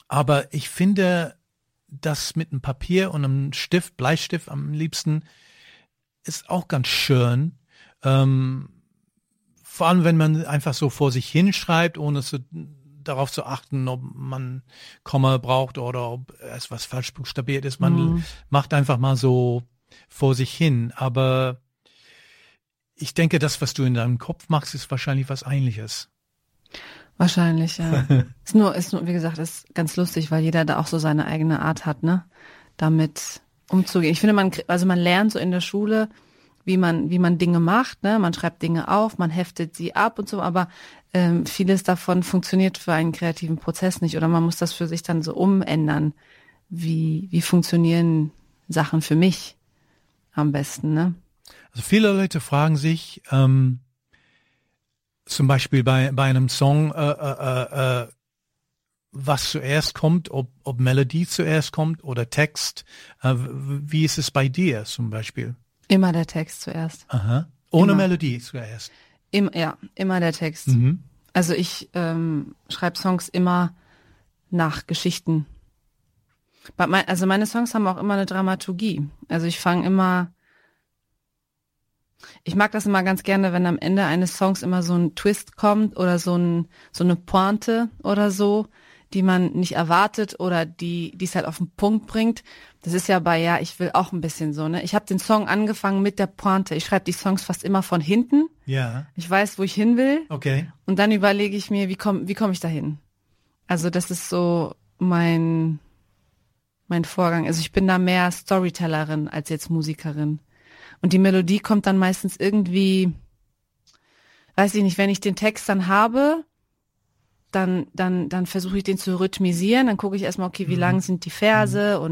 Aber ich finde, das mit einem Papier und einem Stift, Bleistift am liebsten, ist auch ganz schön. Ähm, vor allem, wenn man einfach so vor sich hinschreibt, ohne zu, darauf zu achten, ob man Komma braucht oder ob es was falsch buchstabiert ist. Man macht einfach mal so vor sich hin. Aber ich denke, das, was du in deinem Kopf machst, ist wahrscheinlich was Ähnliches. Wahrscheinlich, ja. *laughs* ist nur, ist nur, wie gesagt, ist ganz lustig, weil jeder da auch so seine eigene Art hat, ne? Damit umzugehen. Ich finde, man, also man lernt so in der Schule, wie man, wie man Dinge macht, ne? Man schreibt Dinge auf, man heftet sie ab und so, aber ähm, vieles davon funktioniert für einen kreativen Prozess nicht oder man muss das für sich dann so umändern. Wie, wie funktionieren Sachen für mich am besten, ne? Also viele Leute fragen sich, ähm, zum Beispiel bei, bei einem Song, äh, äh, äh, äh, was zuerst kommt, ob, ob Melodie zuerst kommt oder Text. Äh, wie ist es bei dir zum Beispiel? Immer der Text zuerst. Aha. Ohne Immer. Melodie zuerst. Im, ja, immer der Text. Mhm. Also ich ähm, schreibe Songs immer nach Geschichten. Mein, also meine Songs haben auch immer eine Dramaturgie. Also ich fange immer, ich mag das immer ganz gerne, wenn am Ende eines Songs immer so ein Twist kommt oder so, ein, so eine Pointe oder so, die man nicht erwartet oder die die es halt auf den Punkt bringt. Das ist ja bei ja, ich will auch ein bisschen so, ne? Ich habe den Song angefangen mit der Pointe. Ich schreibe die Songs fast immer von hinten. Ja, Ich weiß, wo ich hin will. okay. Und dann überlege ich mir, wie komme wie komm ich dahin? Also das ist so mein, mein Vorgang. Also ich bin da mehr Storytellerin als jetzt Musikerin. Und die Melodie kommt dann meistens irgendwie, weiß ich nicht, wenn ich den Text dann habe, dann, dann, dann versuche ich den zu rhythmisieren, dann gucke ich erstmal, okay, wie mhm. lang sind die Verse mhm.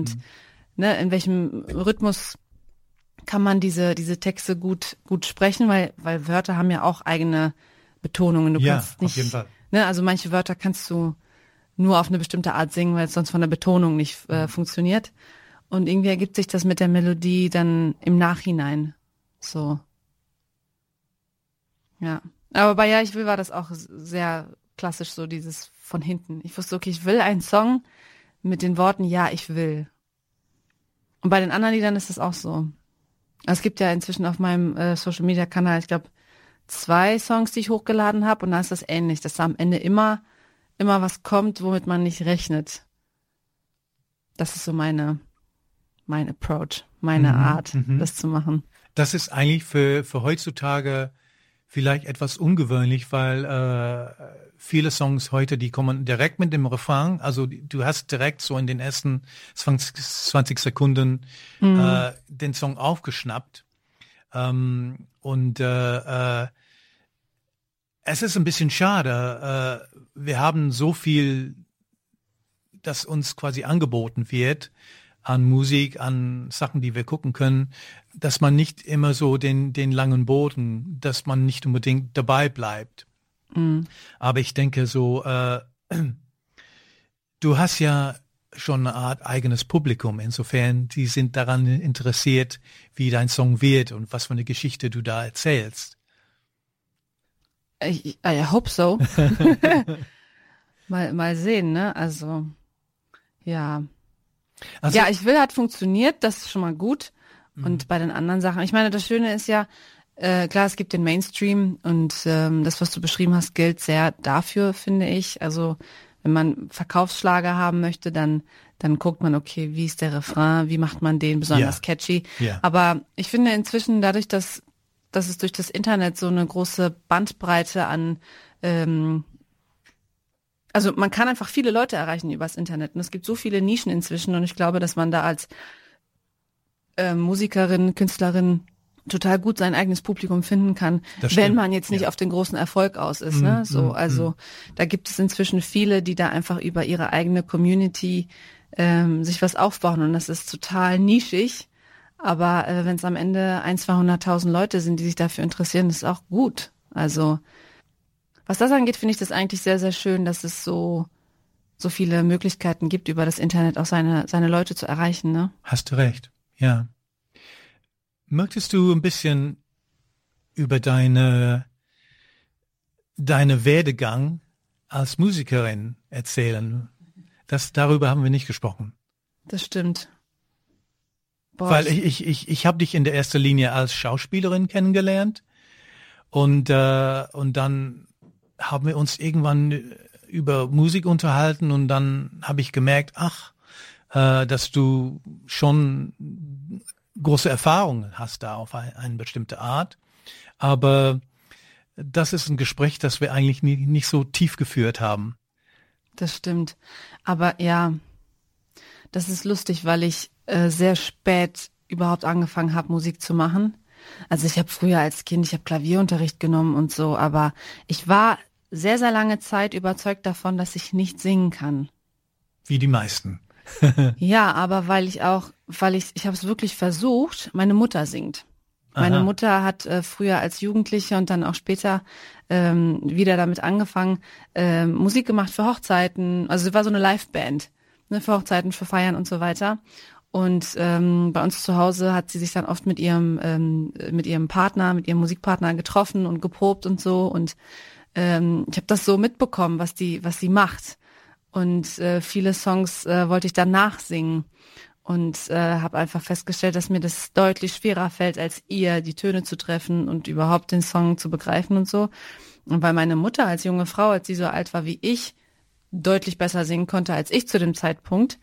Ne, in welchem Rhythmus kann man diese, diese Texte gut, gut sprechen, weil, weil Wörter haben ja auch eigene Betonungen. Du ja, kannst nicht, auf jeden Fall. Ne, also manche Wörter kannst du nur auf eine bestimmte Art singen, weil es sonst von der Betonung nicht äh, mhm. funktioniert. Und irgendwie ergibt sich das mit der Melodie dann im Nachhinein. So. Ja. Aber bei Ja, ich will war das auch sehr klassisch, so dieses von hinten. Ich wusste, okay, ich will einen Song mit den Worten Ja, ich will. Und bei den anderen Liedern ist das auch so. Es gibt ja inzwischen auf meinem äh, Social Media Kanal, ich glaube, zwei Songs, die ich hochgeladen habe, und da ist das ähnlich, dass da am Ende immer, immer was kommt, womit man nicht rechnet. Das ist so meine, mein Approach, meine mhm, Art, mhm. das zu machen. Das ist eigentlich für, für heutzutage vielleicht etwas ungewöhnlich, weil äh, viele Songs heute, die kommen direkt mit dem Refrain, also du hast direkt so in den ersten 20, 20 Sekunden mhm. äh, den Song aufgeschnappt. Ähm, und äh, äh, es ist ein bisschen schade. Äh, wir haben so viel, das uns quasi angeboten wird an Musik, an Sachen, die wir gucken können, dass man nicht immer so den, den langen Boden, dass man nicht unbedingt dabei bleibt. Mhm. Aber ich denke so, äh, *clears throat* du hast ja schon eine Art eigenes Publikum. Insofern, die sind daran interessiert, wie dein Song wird und was für eine Geschichte du da erzählst. Ich, I hope so. *laughs* mal, mal sehen, ne? Also, ja. Also, ja, ich will, hat funktioniert, das ist schon mal gut. Mhm. Und bei den anderen Sachen, ich meine, das Schöne ist ja, äh, klar, es gibt den Mainstream und ähm, das, was du beschrieben hast, gilt sehr dafür, finde ich. Also wenn man Verkaufsschlager haben möchte, dann dann guckt man, okay, wie ist der Refrain, wie macht man den besonders yeah. catchy. Yeah. Aber ich finde inzwischen dadurch, dass dass es durch das Internet so eine große Bandbreite an ähm, also man kann einfach viele Leute erreichen übers Internet und es gibt so viele Nischen inzwischen und ich glaube, dass man da als äh, Musikerin, Künstlerin total gut sein eigenes Publikum finden kann, wenn man jetzt nicht ja. auf den großen Erfolg aus ist. Mm, ne? So, mm, also mm. da gibt es inzwischen viele, die da einfach über ihre eigene Community ähm, sich was aufbauen und das ist total nischig. Aber äh, wenn es am Ende ein, 200.000 Leute sind, die sich dafür interessieren, ist auch gut. Also was das angeht, finde ich das eigentlich sehr, sehr schön, dass es so so viele Möglichkeiten gibt, über das Internet auch seine seine Leute zu erreichen. Ne? Hast du recht, ja. Möchtest du ein bisschen über deine, deine Werdegang als Musikerin erzählen? Das, darüber haben wir nicht gesprochen. Das stimmt. Boah, Weil ich, ich, ich, ich habe dich in der ersten Linie als Schauspielerin kennengelernt und, äh, und dann haben wir uns irgendwann über Musik unterhalten und dann habe ich gemerkt, ach, äh, dass du schon große Erfahrungen hast da auf ein, eine bestimmte Art. Aber das ist ein Gespräch, das wir eigentlich nie, nicht so tief geführt haben. Das stimmt. Aber ja, das ist lustig, weil ich äh, sehr spät überhaupt angefangen habe, Musik zu machen. Also ich habe früher als Kind, ich habe Klavierunterricht genommen und so, aber ich war sehr, sehr lange Zeit überzeugt davon, dass ich nicht singen kann. Wie die meisten. *laughs* ja, aber weil ich auch, weil ich, ich habe es wirklich versucht, meine Mutter singt. Meine Aha. Mutter hat äh, früher als Jugendliche und dann auch später ähm, wieder damit angefangen, äh, Musik gemacht für Hochzeiten. Also sie war so eine Liveband, ne, für Hochzeiten, für Feiern und so weiter. Und ähm, bei uns zu Hause hat sie sich dann oft mit ihrem ähm, mit ihrem Partner, mit ihrem Musikpartner getroffen und geprobt und so. Und ähm, ich habe das so mitbekommen, was die was sie macht und äh, viele Songs äh, wollte ich danach singen und äh, habe einfach festgestellt, dass mir das deutlich schwerer fällt, als ihr die Töne zu treffen und überhaupt den Song zu begreifen und so. Und weil meine Mutter als junge Frau, als sie so alt war wie ich, deutlich besser singen konnte als ich zu dem Zeitpunkt,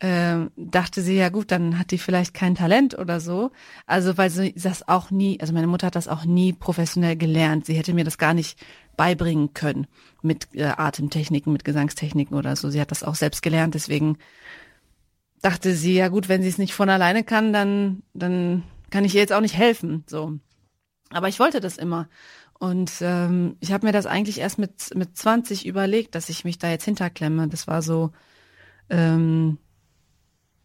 äh, dachte sie, ja gut, dann hat die vielleicht kein Talent oder so. Also weil sie das auch nie, also meine Mutter hat das auch nie professionell gelernt. Sie hätte mir das gar nicht beibringen können mit äh, Atemtechniken, mit Gesangstechniken oder so. Sie hat das auch selbst gelernt, deswegen dachte sie, ja gut, wenn sie es nicht von alleine kann, dann, dann kann ich ihr jetzt auch nicht helfen. So. Aber ich wollte das immer. Und ähm, ich habe mir das eigentlich erst mit, mit 20 überlegt, dass ich mich da jetzt hinterklemme. Das war so ähm,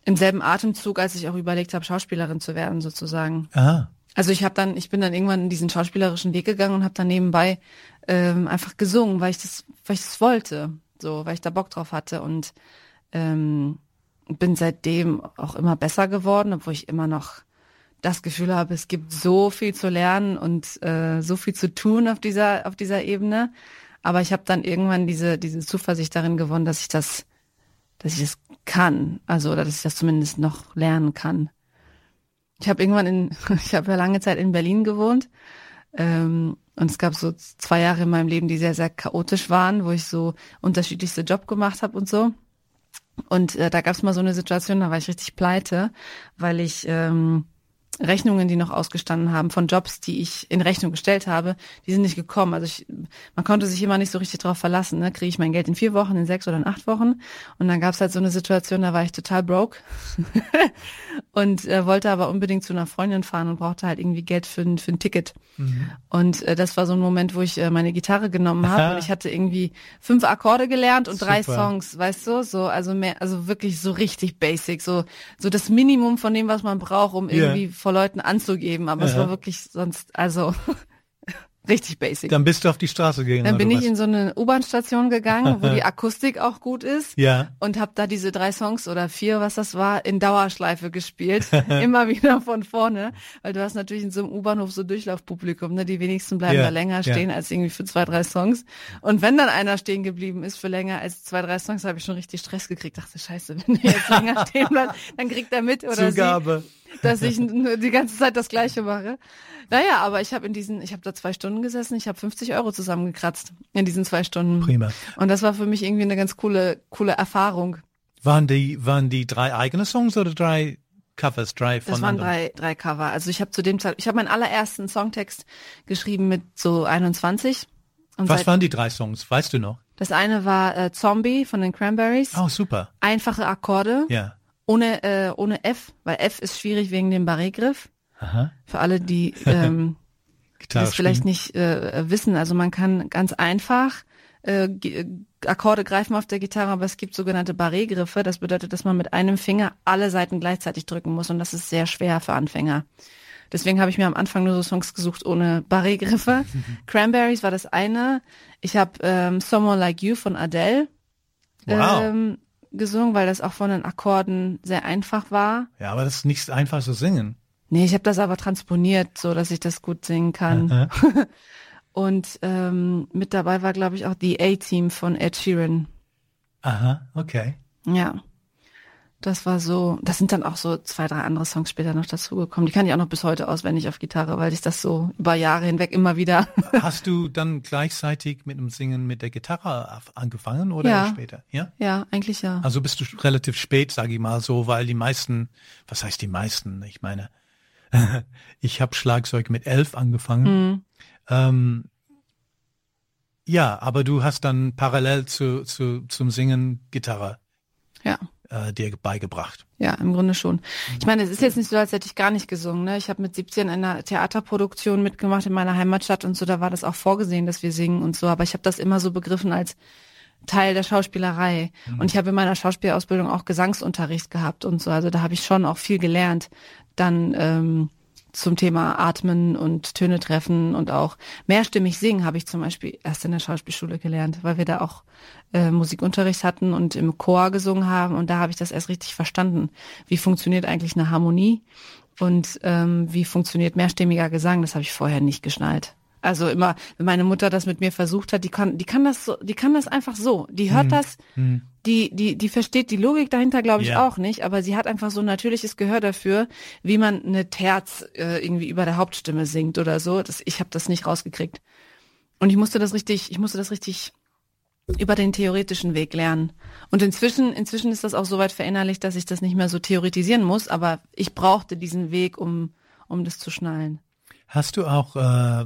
im selben Atemzug, als ich auch überlegt habe, Schauspielerin zu werden, sozusagen. Aha. Also ich habe dann, ich bin dann irgendwann in diesen schauspielerischen Weg gegangen und habe dann nebenbei ähm, einfach gesungen, weil ich das, weil ich das wollte, so, weil ich da Bock drauf hatte und ähm, bin seitdem auch immer besser geworden, obwohl ich immer noch das Gefühl habe, es gibt so viel zu lernen und äh, so viel zu tun auf dieser auf dieser Ebene. Aber ich habe dann irgendwann diese diese Zuversicht darin gewonnen, dass ich das dass ich das kann, also oder dass ich das zumindest noch lernen kann. Ich habe irgendwann in *laughs* ich habe ja lange Zeit in Berlin gewohnt ähm, und es gab so zwei Jahre in meinem Leben, die sehr sehr chaotisch waren, wo ich so unterschiedlichste Job gemacht habe und so. Und äh, da gab es mal so eine Situation, da war ich richtig pleite, weil ich ähm, Rechnungen, die noch ausgestanden haben von Jobs, die ich in Rechnung gestellt habe, die sind nicht gekommen. Also ich, man konnte sich immer nicht so richtig drauf verlassen. Ne? Kriege ich mein Geld in vier Wochen, in sechs oder in acht Wochen? Und dann gab es halt so eine Situation, da war ich total broke *laughs* und äh, wollte aber unbedingt zu einer Freundin fahren und brauchte halt irgendwie Geld für, ein für ein Ticket. Mhm. Und äh, das war so ein Moment, wo ich äh, meine Gitarre genommen habe und ich hatte irgendwie fünf Akkorde gelernt und Super. drei Songs, weißt du? So, also mehr, also wirklich so richtig basic, so so das Minimum von dem, was man braucht, um yeah. irgendwie vor Leuten anzugeben, aber ja. es war wirklich sonst, also *laughs* Richtig basic. Dann bist du auf die Straße gegangen. Dann bin ich was? in so eine U-Bahn-Station gegangen, wo die *laughs* Akustik auch gut ist. Ja. Und habe da diese drei Songs oder vier, was das war, in Dauerschleife gespielt. *laughs* Immer wieder von vorne. Weil du hast natürlich in so einem U-Bahnhof so Durchlaufpublikum, ne? Die wenigsten bleiben ja. da länger stehen ja. als irgendwie für zwei, drei Songs. Und wenn dann einer stehen geblieben ist für länger als zwei, drei Songs, habe ich schon richtig Stress gekriegt. Dachte, scheiße, wenn der jetzt länger stehen bleibt, dann kriegt er mit oder Zugabe. sie dass ich die ganze Zeit das Gleiche mache. Naja, aber ich habe in diesen, ich habe da zwei Stunden gesessen, ich habe 50 Euro zusammengekratzt in diesen zwei Stunden. Prima. Und das war für mich irgendwie eine ganz coole, coole Erfahrung. Waren die, waren die drei eigene Songs oder drei Covers, drei von Das waren drei, drei Cover. Also ich habe zu dem Zeit, ich habe meinen allerersten Songtext geschrieben mit so 21. Was waren die drei Songs? Weißt du noch? Das eine war äh, Zombie von den Cranberries. Oh, super. Einfache Akkorde. Ja ohne, äh, ohne F, weil F ist schwierig wegen dem Barré-Griff. Für alle, die ähm, *laughs* das vielleicht nicht äh, wissen. Also man kann ganz einfach äh, äh, Akkorde greifen auf der Gitarre, aber es gibt sogenannte Barré-Griffe. Das bedeutet, dass man mit einem Finger alle Seiten gleichzeitig drücken muss und das ist sehr schwer für Anfänger. Deswegen habe ich mir am Anfang nur so Songs gesucht ohne Barré-Griffe. *laughs* Cranberries war das eine. Ich habe ähm, Someone Like You von Adele wow. ähm, gesungen, weil das auch von den Akkorden sehr einfach war. Ja, aber das ist nicht einfach zu singen. Nee, ich habe das aber transponiert, so dass ich das gut singen kann. *laughs* Und ähm, mit dabei war, glaube ich, auch die A-Team von Ed Sheeran. Aha, okay. Ja. Das war so, das sind dann auch so zwei, drei andere Songs später noch dazugekommen. Die kann ich auch noch bis heute auswendig auf Gitarre, weil ich das so über Jahre hinweg immer wieder. *laughs* Hast du dann gleichzeitig mit dem Singen mit der Gitarre angefangen oder ja. später? Ja? Ja, eigentlich ja. Also bist du relativ spät, sage ich mal so, weil die meisten, was heißt die meisten? Ich meine, *laughs* ich habe Schlagzeug mit elf angefangen. Mhm. Ähm, ja, aber du hast dann parallel zu, zu, zum Singen Gitarre. Ja äh, dir beigebracht. Ja, im Grunde schon. Ich meine, es ist jetzt nicht so, als hätte ich gar nicht gesungen. Ne? Ich habe mit 17 in einer Theaterproduktion mitgemacht in meiner Heimatstadt und so, da war das auch vorgesehen, dass wir singen und so. Aber ich habe das immer so begriffen als Teil der Schauspielerei. Mhm. Und ich habe in meiner Schauspielausbildung auch Gesangsunterricht gehabt und so. Also da habe ich schon auch viel gelernt. Dann ähm, zum Thema Atmen und Töne treffen und auch mehrstimmig singen habe ich zum Beispiel erst in der Schauspielschule gelernt, weil wir da auch äh, Musikunterricht hatten und im Chor gesungen haben und da habe ich das erst richtig verstanden. Wie funktioniert eigentlich eine Harmonie und ähm, wie funktioniert mehrstimmiger Gesang? Das habe ich vorher nicht geschnallt. Also immer, wenn meine Mutter das mit mir versucht hat, die kann, die kann das so, die kann das einfach so. Die hört hm. das, hm. die, die, die versteht die Logik dahinter, glaube ich, yeah. auch nicht, aber sie hat einfach so ein natürliches Gehör dafür, wie man eine Terz äh, irgendwie über der Hauptstimme singt oder so. Das, ich habe das nicht rausgekriegt. Und ich musste das richtig, ich musste das richtig über den theoretischen Weg lernen. Und inzwischen, inzwischen ist das auch so weit verinnerlicht, dass ich das nicht mehr so theoretisieren muss, aber ich brauchte diesen Weg, um, um das zu schnallen. Hast du auch äh,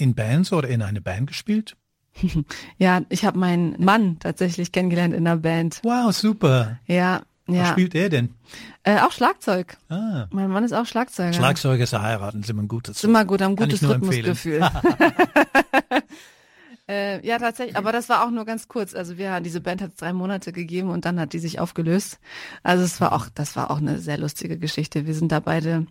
in Bands oder in eine Band gespielt? *laughs* ja, ich habe meinen Mann tatsächlich kennengelernt in einer Band. Wow, super. Ja, Was Ja. spielt er denn? Äh, auch Schlagzeug. Ah, Mein Mann ist auch Schlagzeuger. Schlagzeuger ist heiraten, sind wir ein gutes. Ist immer gut, haben gutes Rhythmusgefühl. *laughs* äh, ja, tatsächlich. Aber das war auch nur ganz kurz. Also wir, diese Band hat es drei Monate gegeben und dann hat die sich aufgelöst. Also es war auch, das war auch eine sehr lustige Geschichte. Wir sind da beide.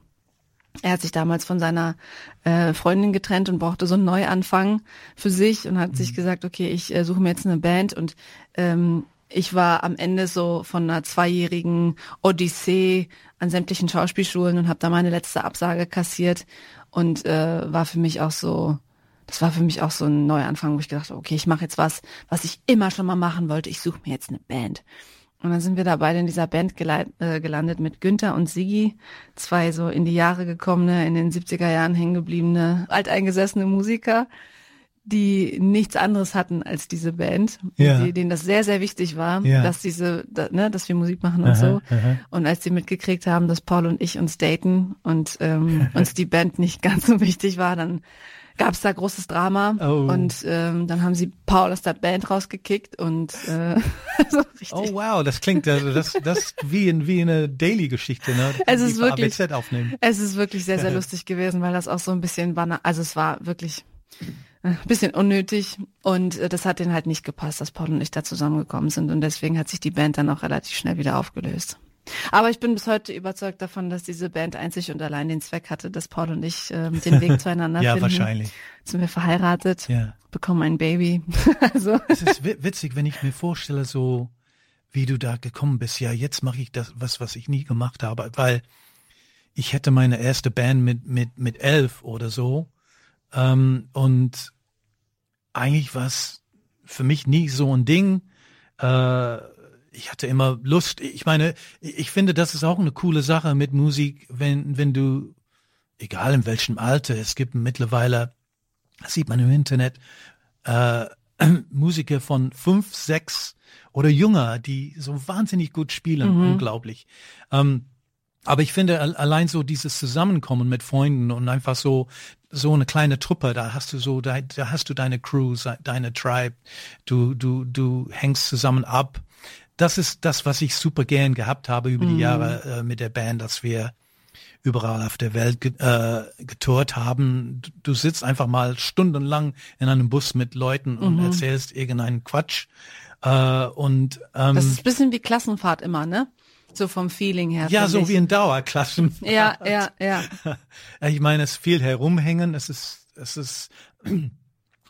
Er hat sich damals von seiner äh, Freundin getrennt und brauchte so einen Neuanfang für sich und hat sich gesagt, okay, ich äh, suche mir jetzt eine Band und ähm, ich war am Ende so von einer zweijährigen Odyssee an sämtlichen Schauspielschulen und habe da meine letzte Absage kassiert und äh, war für mich auch so, das war für mich auch so ein Neuanfang, wo ich gedacht habe, okay, ich mache jetzt was, was ich immer schon mal machen wollte. Ich suche mir jetzt eine Band. Und dann sind wir da beide in dieser Band äh, gelandet mit Günther und Sigi, zwei so in die Jahre gekommene, in den 70er Jahren hängen gebliebene, alteingesessene Musiker, die nichts anderes hatten als diese Band, Ja. die, denen das sehr, sehr wichtig war, Ja. dass diese, da, ne, dass wir Musik machen und Aha, so. aha. Und als sie mitgekriegt haben, dass Paul und ich uns daten und ähm, uns die Band nicht *laughs* ganz so wichtig war, dann gab es da großes Drama Oh. und ähm, dann haben sie Paul aus der Band rausgekickt und äh, *laughs* so richtig. Oh wow, das klingt also das das wie in wie eine Daily-Geschichte, ne? Es ist wirklich- ABZ aufnehmen. Es ist wirklich sehr, sehr *laughs* lustig gewesen, weil das auch so ein bisschen banal, also es war wirklich äh, ein bisschen unnötig und äh, das hat denen halt nicht gepasst, dass Paul und ich da zusammengekommen sind und deswegen hat sich die Band dann auch relativ schnell wieder aufgelöst. Aber ich bin bis heute überzeugt davon, dass diese Band einzig und allein den Zweck hatte, dass Paul und ich äh, den Weg *laughs* zueinander Ja, finden. wahrscheinlich. Sind wir verheiratet, Ja. bekommen ein Baby. *laughs* also Es ist wi- witzig, wenn ich mir vorstelle, so wie du da gekommen bist. Ja, jetzt mache ich das, was, was ich nie gemacht habe, weil ich hätte meine erste Band mit, mit, mit elf oder so. Ähm, und eigentlich war es für mich nie so ein Ding. Äh, ich hatte immer Lust. Ich meine, ich finde, das ist auch eine coole Sache mit Musik, wenn, wenn du, egal in welchem Alter, es gibt mittlerweile, das sieht man im Internet, äh, *clears throat* Musiker von fünf, sechs oder jünger, die so wahnsinnig gut spielen, unglaublich. Ähm, aber ich finde al- allein so dieses Zusammenkommen mit Freunden und einfach so so eine kleine Truppe, da hast du so da, da hast du deine Crew, deine Tribe, du du du hängst zusammen ab. Das ist das, was ich super gern gehabt habe über die Jahre äh, mit der Band, dass wir überall auf der Welt ge äh, getourt haben. Du, du sitzt einfach mal stundenlang in einem Bus mit Leuten und erzählst irgendeinen Quatsch. Äh, und ähm, das ist ein bisschen wie Klassenfahrt immer, ne? So vom Feeling her. ja, so ich. wie in Dauerklassen. Ja, ja, ja. *laughs* Ich meine, es ist viel herumhängen. Es ist, es ist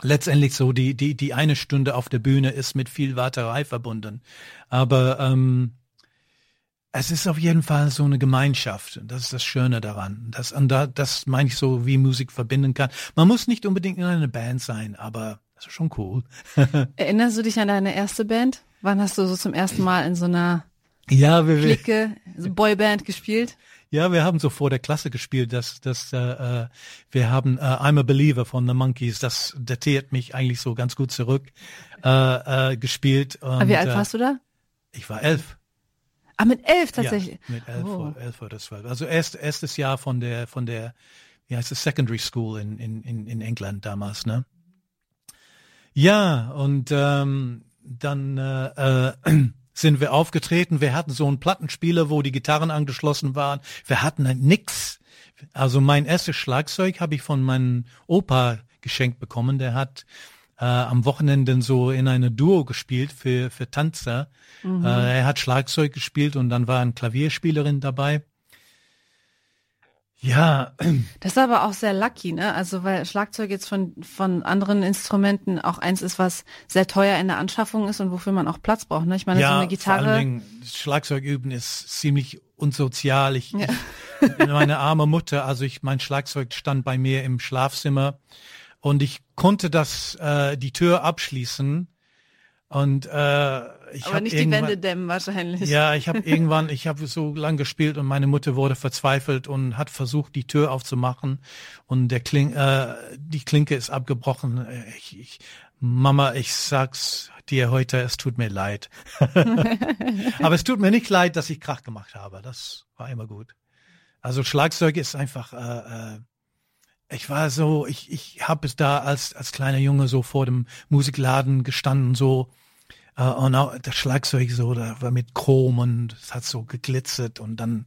letztendlich so, die, die, die eine Stunde auf der Bühne ist mit viel Warterei verbunden. Aber ähm, es ist auf jeden Fall so eine Gemeinschaft. Das ist das Schöne daran. Das, und da, das meine ich so, wie Musik verbinden kann. Man muss nicht unbedingt in einer Band sein, aber das ist schon cool. *laughs* Erinnerst du dich an deine erste Band? Wann hast du so zum ersten Mal in so einer Ja, wir, Clique, so Boyband gespielt? Ja, wir haben so vor der Klasse gespielt, dass dass äh, äh, wir haben äh, I'm a Believer von The Monkeys, das datiert mich eigentlich so ganz gut zurück, äh, äh, gespielt. Und, Aber wie alt äh, warst du da? Ich war elf. Ah, mit elf tatsächlich. Ja, mit elf, Oh. oder, elf oder zwölf. Also erst, erstes Jahr von der von der wie heißt es Secondary School in in in, in England damals, ne? Ja, und ähm, dann äh, äh, *clears throat* sind wir aufgetreten. Wir hatten so einen Plattenspieler, wo die Gitarren angeschlossen waren. Wir hatten halt nix. Also mein erstes Schlagzeug habe ich von meinem Opa geschenkt bekommen. Der hat äh, am Wochenende so in eine Duo gespielt für für Tanzer. Äh, er hat Schlagzeug gespielt und dann war eine Klavierspielerin dabei. Ja, Das ist aber auch sehr lucky, ne? Also weil Schlagzeug jetzt von von anderen Instrumenten auch eins ist, was sehr teuer in der Anschaffung ist und wofür man auch Platz braucht. Ne? Ich meine, so ja, eine vor Gitarre. allen Dingen Schlagzeug üben ist ziemlich unsozial. Ich, Ja. ich meine arme Mutter, also ich mein Schlagzeug stand bei mir im Schlafzimmer und ich konnte das äh, die Tür abschließen und äh, ich aber nicht die Wände dämmen wahrscheinlich. Ja, ich habe irgendwann, ich habe so lang gespielt und meine Mutter wurde verzweifelt und hat versucht, die Tür aufzumachen und der Kling, äh, die Klinke ist abgebrochen. Ich, ich, Mama, ich sag's dir heute, es tut mir leid. *laughs* Aber es tut mir nicht leid, dass ich Krach gemacht habe. Das war immer gut. Also Schlagzeug ist einfach. Äh, äh, ich war so, ich ich habe es da als als kleiner Junge so vor dem Musikladen gestanden so äh, und auch das Schlagzeug so, da war mit Chrom und es hat so geglitzert und dann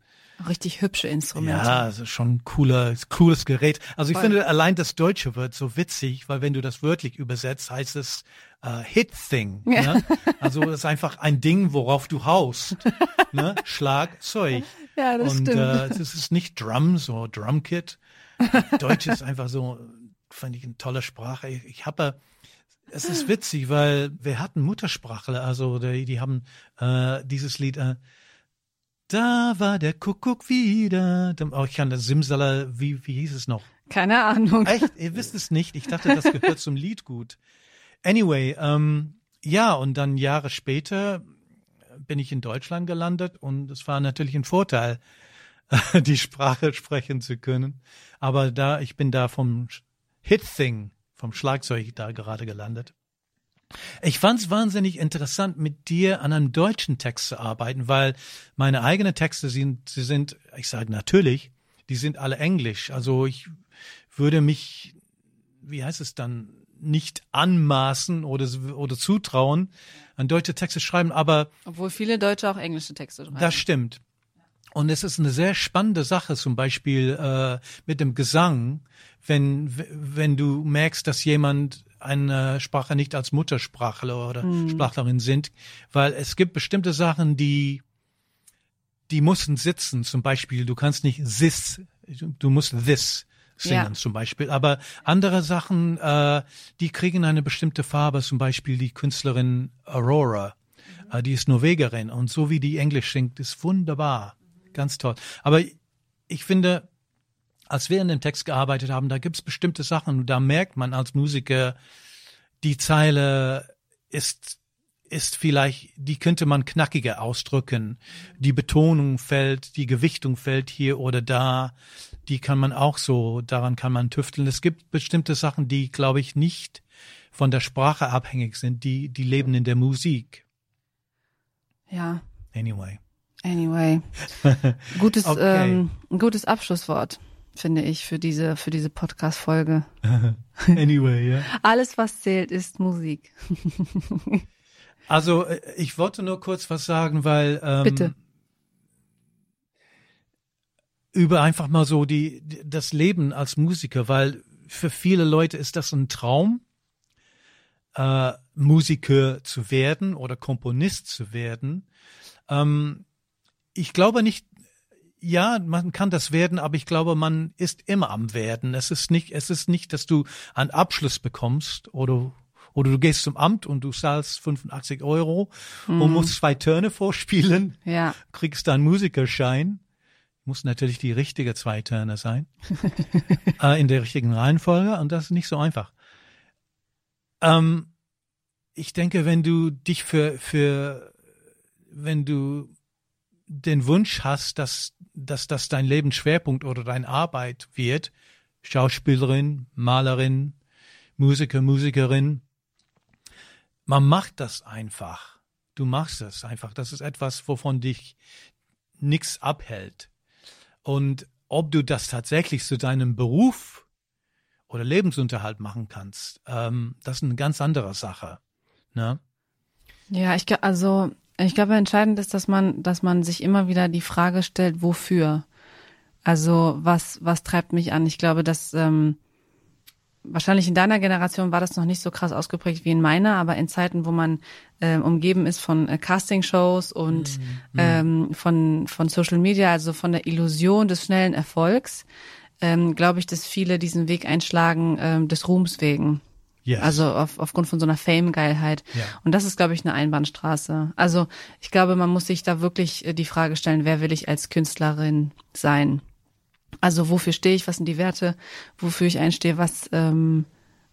Richtig hübsche Instrumente. ja, also schon cooler, cooles Gerät. Also ich Voll. finde allein das Deutsche wird so witzig, weil wenn du das wörtlich übersetzt, heißt es äh, Hit Thing. Ja. *laughs* Ne? Also das ist einfach ein Ding, worauf du haust. ne? Schlagzeug. *laughs* Ja, das Und stimmt. äh, das ist nicht Drums oder Drumkit. Deutsch ist einfach so, fand ich eine tolle Sprache. Ich, ich habe, es ist witzig, weil wir hatten Muttersprachler, also die, die haben äh, dieses Lied. Äh, da war der Kuckuck wieder. Oh, ich kann das Simsala, wie, wie hieß es noch? Keine Ahnung. Echt? Ihr wisst es nicht. Ich dachte, das gehört zum Lied gut. Anyway, ähm, ja, und dann Jahre später bin ich in Deutschland gelandet und es war natürlich ein Vorteil, *laughs* die Sprache sprechen zu können. Aber da, ich bin da vom Hit-Thing, vom Schlagzeug da gerade gelandet. Ich fand es wahnsinnig interessant, mit dir an einem deutschen Text zu arbeiten, weil meine eigenen Texte sind, sie sind, ich sage natürlich, die sind alle Englisch. Also ich würde mich, wie heißt es dann, nicht anmaßen oder, oder zutrauen, an deutsche Texte schreiben, aber Obwohl viele Deutsche auch englische Texte schreiben. das stimmt. Und es ist eine sehr spannende Sache, zum Beispiel äh, mit dem Gesang, wenn, wenn du merkst, dass jemand eine Sprache nicht als Muttersprachler oder Sprachlerin sind, weil es gibt bestimmte Sachen, die die müssen sitzen. Zum Beispiel, du kannst nicht this, du musst this singen Ja. zum Beispiel. Aber andere Sachen, äh, die kriegen eine bestimmte Farbe. Zum Beispiel die Künstlerin Aurora, äh, die ist Norwegerin und so wie die Englisch singt, ist wunderbar, ganz toll. Aber ich finde, als wir in dem Text gearbeitet haben, da gibt's bestimmte Sachen, da merkt man als Musiker, die Zeile ist ist vielleicht, die könnte man knackiger ausdrücken. Die Betonung fällt, die Gewichtung fällt hier oder da. Die kann man auch so, daran kann man tüfteln. Es gibt bestimmte Sachen, die, glaube ich, nicht von der Sprache abhängig sind, die, die leben in der Musik. ja, Anyway. Anyway. *laughs* Gutes, Okay. ähm, ein gutes Abschlusswort, finde ich, für diese, für diese Podcast-Folge. *laughs* Anyway, ja. Alles, was zählt, ist Musik. *laughs* Also, äh, ich wollte nur kurz was sagen, weil, ähm, Bitte. über einfach mal so die, die- das Leben als Musiker, weil für viele Leute ist das ein Traum, äh, Musiker zu werden oder Komponist zu werden. Ähm, ich glaube nicht, ja, man kann das werden, aber ich glaube, man ist immer am werden. Es ist nicht, es ist nicht, dass du einen Abschluss bekommst oder oder du gehst zum Amt und du zahlst 85 Euro und musst zwei Töne vorspielen Ja, kriegst dann Musikerschein. Muss natürlich die richtige Zweiturner sein. *laughs* äh, in der richtigen Reihenfolge und das ist nicht so einfach. Ähm, ich denke, wenn du dich für, für, wenn du den Wunsch hast, dass, dass das dein Lebensschwerpunkt oder deine Arbeit wird, Schauspielerin, Malerin, Musiker, Musikerin, man macht das einfach. Du machst es einfach. Das ist etwas, wovon dich nichts abhält. Und ob du das tatsächlich zu deinem Beruf oder Lebensunterhalt machen kannst, ähm, das ist eine ganz andere Sache. Ne? ja, ich also ich glaube, entscheidend ist, dass man, dass man sich immer wieder die Frage stellt, wofür. Also was, was treibt mich an? Ich glaube, dass ähm, wahrscheinlich in deiner Generation war das noch nicht so krass ausgeprägt wie in meiner, aber in Zeiten, wo man ähm, umgeben ist von äh, Castingshows und ähm, von von Social Media, also von der Illusion des schnellen Erfolgs, ähm, glaube ich, dass viele diesen Weg einschlagen ähm, des Ruhms wegen. Yes. Also auf, aufgrund von so einer Fame-Geilheit. Ja. Und das ist, glaube ich, eine Einbahnstraße. Also ich glaube, man muss sich da wirklich äh, die Frage stellen, wer will ich als Künstlerin sein? Also wofür stehe ich? Was sind die Werte? Wofür ich einstehe? Was, ähm,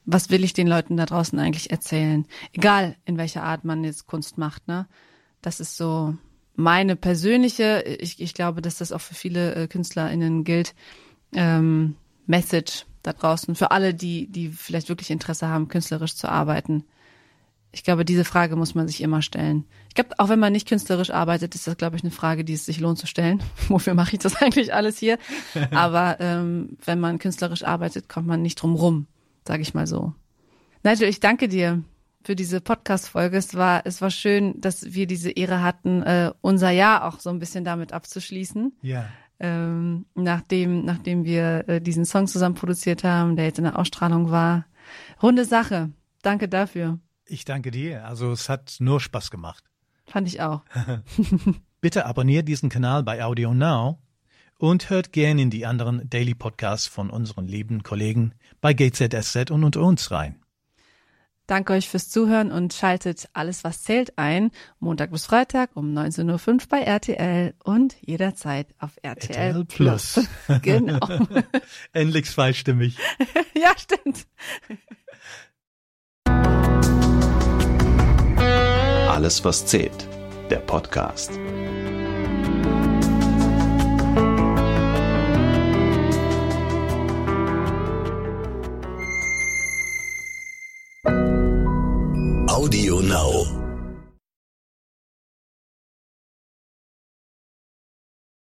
was will ich den Leuten da draußen eigentlich erzählen? Egal, in welcher Art man jetzt Kunst macht, ne? Das ist so meine persönliche, ich, ich glaube, dass das auch für viele äh, KünstlerInnen gilt, ähm, Message da draußen, für alle, die, die vielleicht wirklich Interesse haben, künstlerisch zu arbeiten. Ich glaube, diese Frage muss man sich immer stellen. Ich glaube, auch wenn man nicht künstlerisch arbeitet, ist das, glaube ich, eine Frage, die es sich lohnt zu stellen. *laughs* Wofür mache ich das eigentlich alles hier? *laughs* Aber ähm, wenn man künstlerisch arbeitet, kommt man nicht drum rum, sage ich mal so. Nigel, ich danke dir, für diese Podcast-Folge. Es war, es war schön, dass wir diese Ehre hatten, äh, unser Jahr auch so ein bisschen damit abzuschließen. Ja. Ähm, nachdem, nachdem wir äh, diesen Song zusammen produziert haben, der jetzt in der Ausstrahlung war. Runde Sache. Danke dafür. Ich danke dir. Also es hat nur Spaß gemacht. Fand ich auch. *laughs* *laughs* Bitte abonniert diesen Kanal bei Audio Now und hört gerne in die anderen Daily Podcasts von unseren lieben Kollegen bei GZSZ und unter uns rein. Danke euch fürs Zuhören und schaltet alles, was zählt ein, Montag bis Freitag um 19.05 Uhr bei RTL und jederzeit auf RTL, RTL Plus. *laughs* genau. *laughs* Endlich zweistimmig. *laughs* ja, stimmt. Alles, was zählt. Der Podcast. Audio Now.